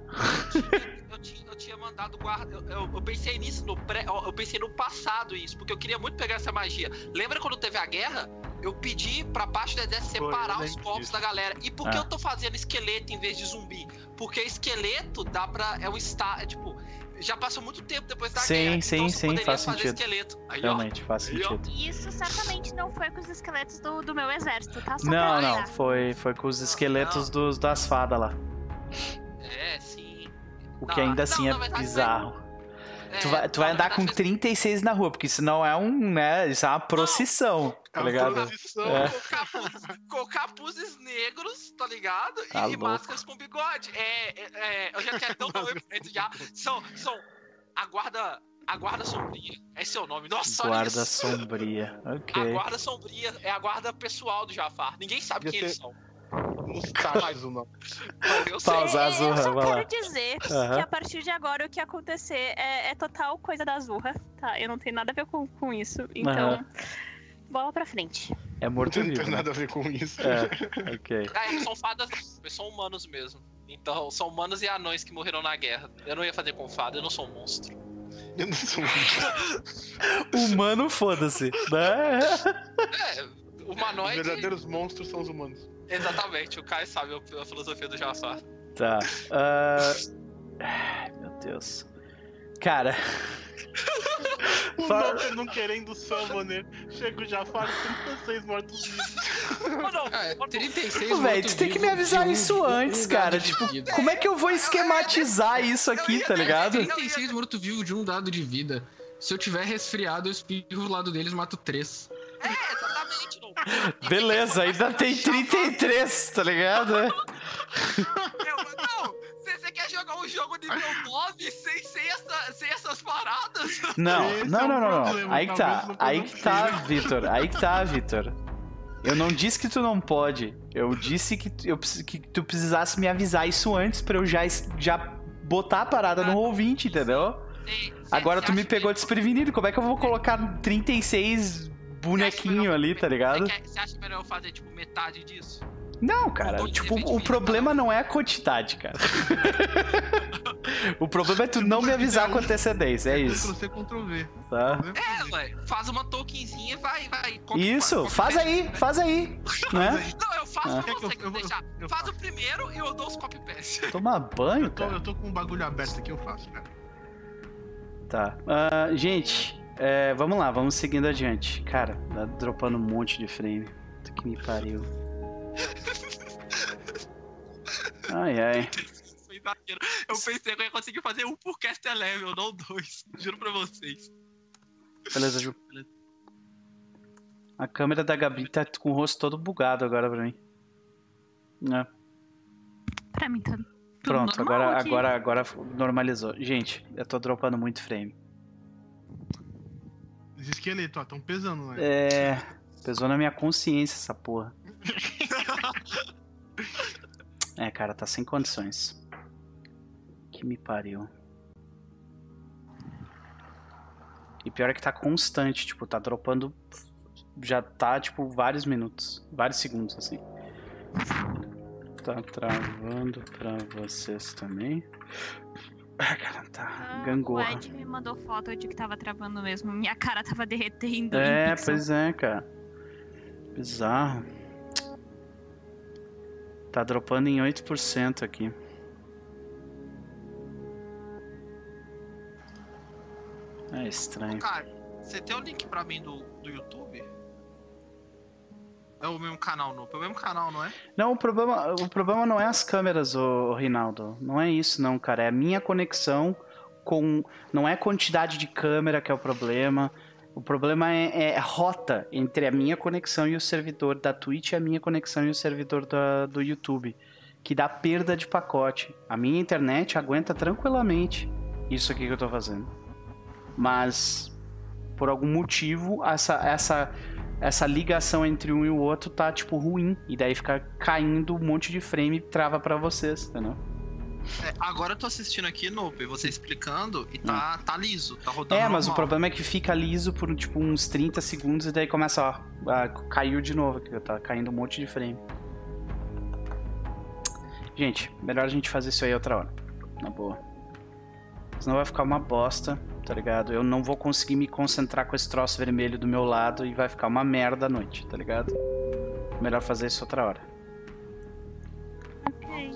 Eu tinha, eu tinha mandado guarda. Eu, eu- eu pensei nisso no pré. Eu pensei no passado isso, porque eu queria muito pegar essa magia. Lembra quando teve a guerra? Eu pedi pra parte do exército separar os corpos disso. da galera. E por que Ah. eu tô fazendo esqueleto em vez de zumbi? Porque esqueleto dá pra. É um. É, tipo, já passou muito tempo depois da Sim, guerra. sim, então sim, faz fazer sentido. esqueleto. Aí, ó. Realmente, faz Aí, ó. sentido. E isso certamente não foi com os esqueletos do, do meu exército, tá? Só Não, não, foi, foi com os esqueletos dos, das fadas lá. É, sim. O que Não, ainda não, assim é bizarro. É, Tu vai, tu vai andar com [laughs] fez- 36 na rua, porque isso não é um, né? Isso é uma procissão, tá É uma ligado? É. com, capuz, com capuzes negros, tá ligado? E, Tá e máscaras com bigode. É, é, é, eu já quero dar o nome já. São, são a guarda, a guarda sombria. Esse é o nome. Nossa, olha Guarda isso. sombria. A Ok. guarda sombria é a guarda pessoal do Jafar. Ninguém sabe Devia quem eles são. Mustachos o nome. Mas eu sei. Pausa. Azurra, eu só quero lá. dizer Aham. que a partir de agora o que acontecer é, é total coisa da Azurra, tá? Eu não tenho nada a ver com, com isso. Então, Aham. bola pra frente. É Não morto tem vivo. Né? nada a ver com isso. É, ok. Ah, eles são fadas, eles são humanos mesmo. Então, são humanos e anões que morreram na guerra. Eu não ia fazer com fada, eu não sou um monstro. Eu não sou um Humano, foda-se. Né? É, Os humanoide. verdadeiros monstros são os humanos. Exatamente, o Caio sabe a a filosofia do Jafar. Tá. ah, ai, Meu Deus. Cara, O Fa- Noper não querendo summoner. Chega o Jafar 36 mortos-vivos. Ah, não. 36 velho, tu tem que me avisar mortos-vivos isso um- antes, um cara. Tipo, como é que eu vou esquematizar isso aqui, tá ligado? 36 morto-vivo de um dado de vida. Se eu tiver resfriado, eu espirro do lado deles e mato 3. É. Não. Beleza, ainda tem 33, tá ligado? [laughs] Não, você quer jogar um jogo nível 9 sem, sem, essa, sem essas paradas? Não, Esse não, é não, não, não. problema, Aí que tá, aí que tá, Vitor. Aí que tá, Vitor. Eu não disse que tu não pode. Eu disse que tu, eu, que tu precisasse me avisar isso antes pra eu já, já botar a parada no ouvinte, entendeu? Você- você- Agora tu me pegou melhor- desprevenido. Como é que eu vou colocar 36 bonequinho ali, tá ligado? Você, quer- você acha melhor eu fazer, tipo, metade disso? Não, cara, tipo, o problema não é a quantidade, cara. [laughs] o problema é tu não me avisar com antecedência, é isso, Ctrl C, Ctrl V. tá? É, ué, faz uma tokenzinha e vai, vai. Isso, faz aí, faz [laughs] aí, né? Não, eu faço Ah. pra que você eu- que eu vou- deixar. eu Faz o primeiro e eu dou os copy paste. [laughs] Tomar banho, Eu tô, cara. eu tô com um bagulho aberto aqui, eu faço, cara. Tá. Ah, gente, é, vamos lá, vamos seguindo adiante. Cara, tá dropando um monte de frame. Puta que me pariu. [laughs] Ai, ai. Exagero. Eu pensei que eu ia conseguir fazer um por caster level, não dois. [laughs] Juro pra vocês. Beleza, Ju. A câmera da Gabi tá com o rosto todo bugado agora pra mim. É. Pra mim tá. tudo Pronto, normal agora, aqui. agora, agora normalizou. Gente, eu tô dropando muito frame. Os esqueletos, ó, tão pesando, né? É. Pesou na minha consciência essa porra. [laughs] É, cara, tá sem condições. Que me pariu. E pior é que tá constante, tipo, tá dropando. Já tá, tipo, vários minutos. Vários segundos, assim. Tá travando pra vocês também. Ah, cara, tá. Ah, O Gangorra. Ed me mandou foto de que tava travando mesmo. Minha cara tava derretendo. É, pois é, cara. Bizarro. Tá dropando em 8% aqui. É estranho. Cara, você tem o link pra mim do, do YouTube? É o mesmo canal, não? É o mesmo canal, não é? Não, o problema, o problema não é as câmeras, o Rinaldo. Não é isso, não, cara. É a minha conexão com. Não é a quantidade de câmera que é o problema. O problema é, é rota entre a minha conexão e o servidor da Twitch e a minha conexão e o servidor da, do YouTube. Que dá perda de pacote. A minha internet aguenta tranquilamente isso aqui que eu tô fazendo. Mas, por algum motivo, essa, essa, essa ligação entre um e o outro tá, tipo, ruim. E daí fica caindo um monte de frame e trava pra vocês, entendeu? É, agora eu tô assistindo aqui, Nope, você explicando e tá, tá liso, tá rodando É, mas o normal. problema é que fica liso por, tipo, uns 30 segundos e daí começa, ó, a, caiu de novo aqui, tá caindo um monte de frame. Gente, melhor a gente fazer isso aí outra hora. Na boa. Senão vai ficar uma bosta, tá ligado? Eu não vou conseguir me concentrar com esse troço vermelho do meu lado e vai ficar uma merda à noite, tá ligado? Melhor fazer isso outra hora. Ok.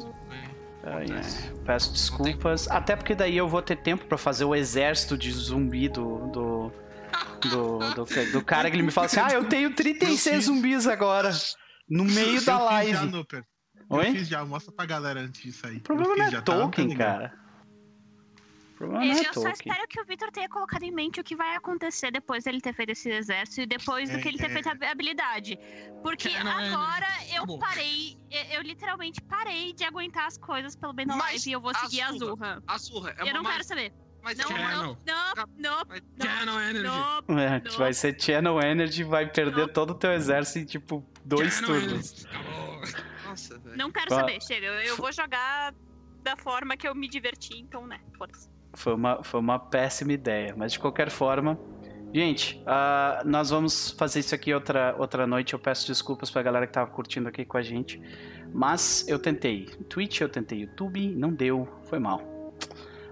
Ai, ai. Peço desculpas. Até porque daí eu vou ter tempo pra fazer o exército de zumbi do. do. do, do, do cara que ele me fala assim: Ah, eu tenho 36 zumbis agora. No meio da Eu fiz já, live. Eu Oi? fiz já, mostra pra galera antes disso aí. O problema Eu não é já? Tolkien, Tá cara. Problema Eu, não é eu só Tolkien. espero que o Victor tenha colocado em mente o que vai acontecer depois dele ter feito esse exército e depois do É, que ele ter é. feito a habilidade. Porque É, não, é, agora eu acabou. parei, eu, eu literalmente parei de aguentar as coisas pelo bem da live e eu vou seguir a Azurra- Zurra. A Zurra é Eu não mais- quero saber. Mas Não, é uma- Channel. não, não, não, Channel Energy. não. É, tu vai ser Channel Energy vai perder todo o teu exército em tipo dois Channel turnos. Energy. Acabou. Nossa, velho. Não quero Tá. saber, chega. Eu, eu vou jogar da forma que eu me diverti, então, né, foda-se. Foi uma, foi uma péssima ideia, mas de qualquer forma. Gente, ah, nós vamos fazer isso aqui outra, outra noite. Eu peço desculpas pra galera que tava curtindo aqui com a gente. Mas eu tentei. Twitch, eu tentei YouTube, não deu. Foi mal.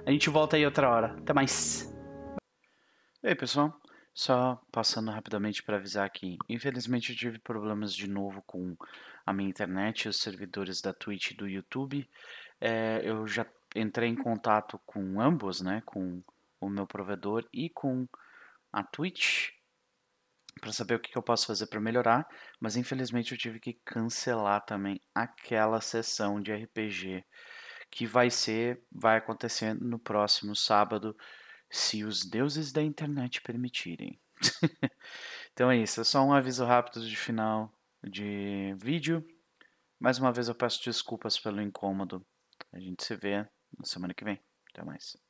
A gente volta aí outra hora. Até mais. E aí, pessoal? Só passando rapidamente para avisar que, infelizmente, eu tive problemas de novo com a minha internet os servidores da Twitch e do YouTube. É, eu já entrei em contato com ambos, né? Com o meu provedor e com a Twitch para saber o que, eu posso fazer para melhorar, mas infelizmente eu tive que cancelar também aquela sessão de RPG que vai ser, vai acontecer no próximo sábado, se os deuses da internet permitirem. [laughs] então é isso, é só um aviso rápido de final de vídeo. Mais uma vez eu peço desculpas pelo incômodo. A gente se vê na semana que vem. Até mais.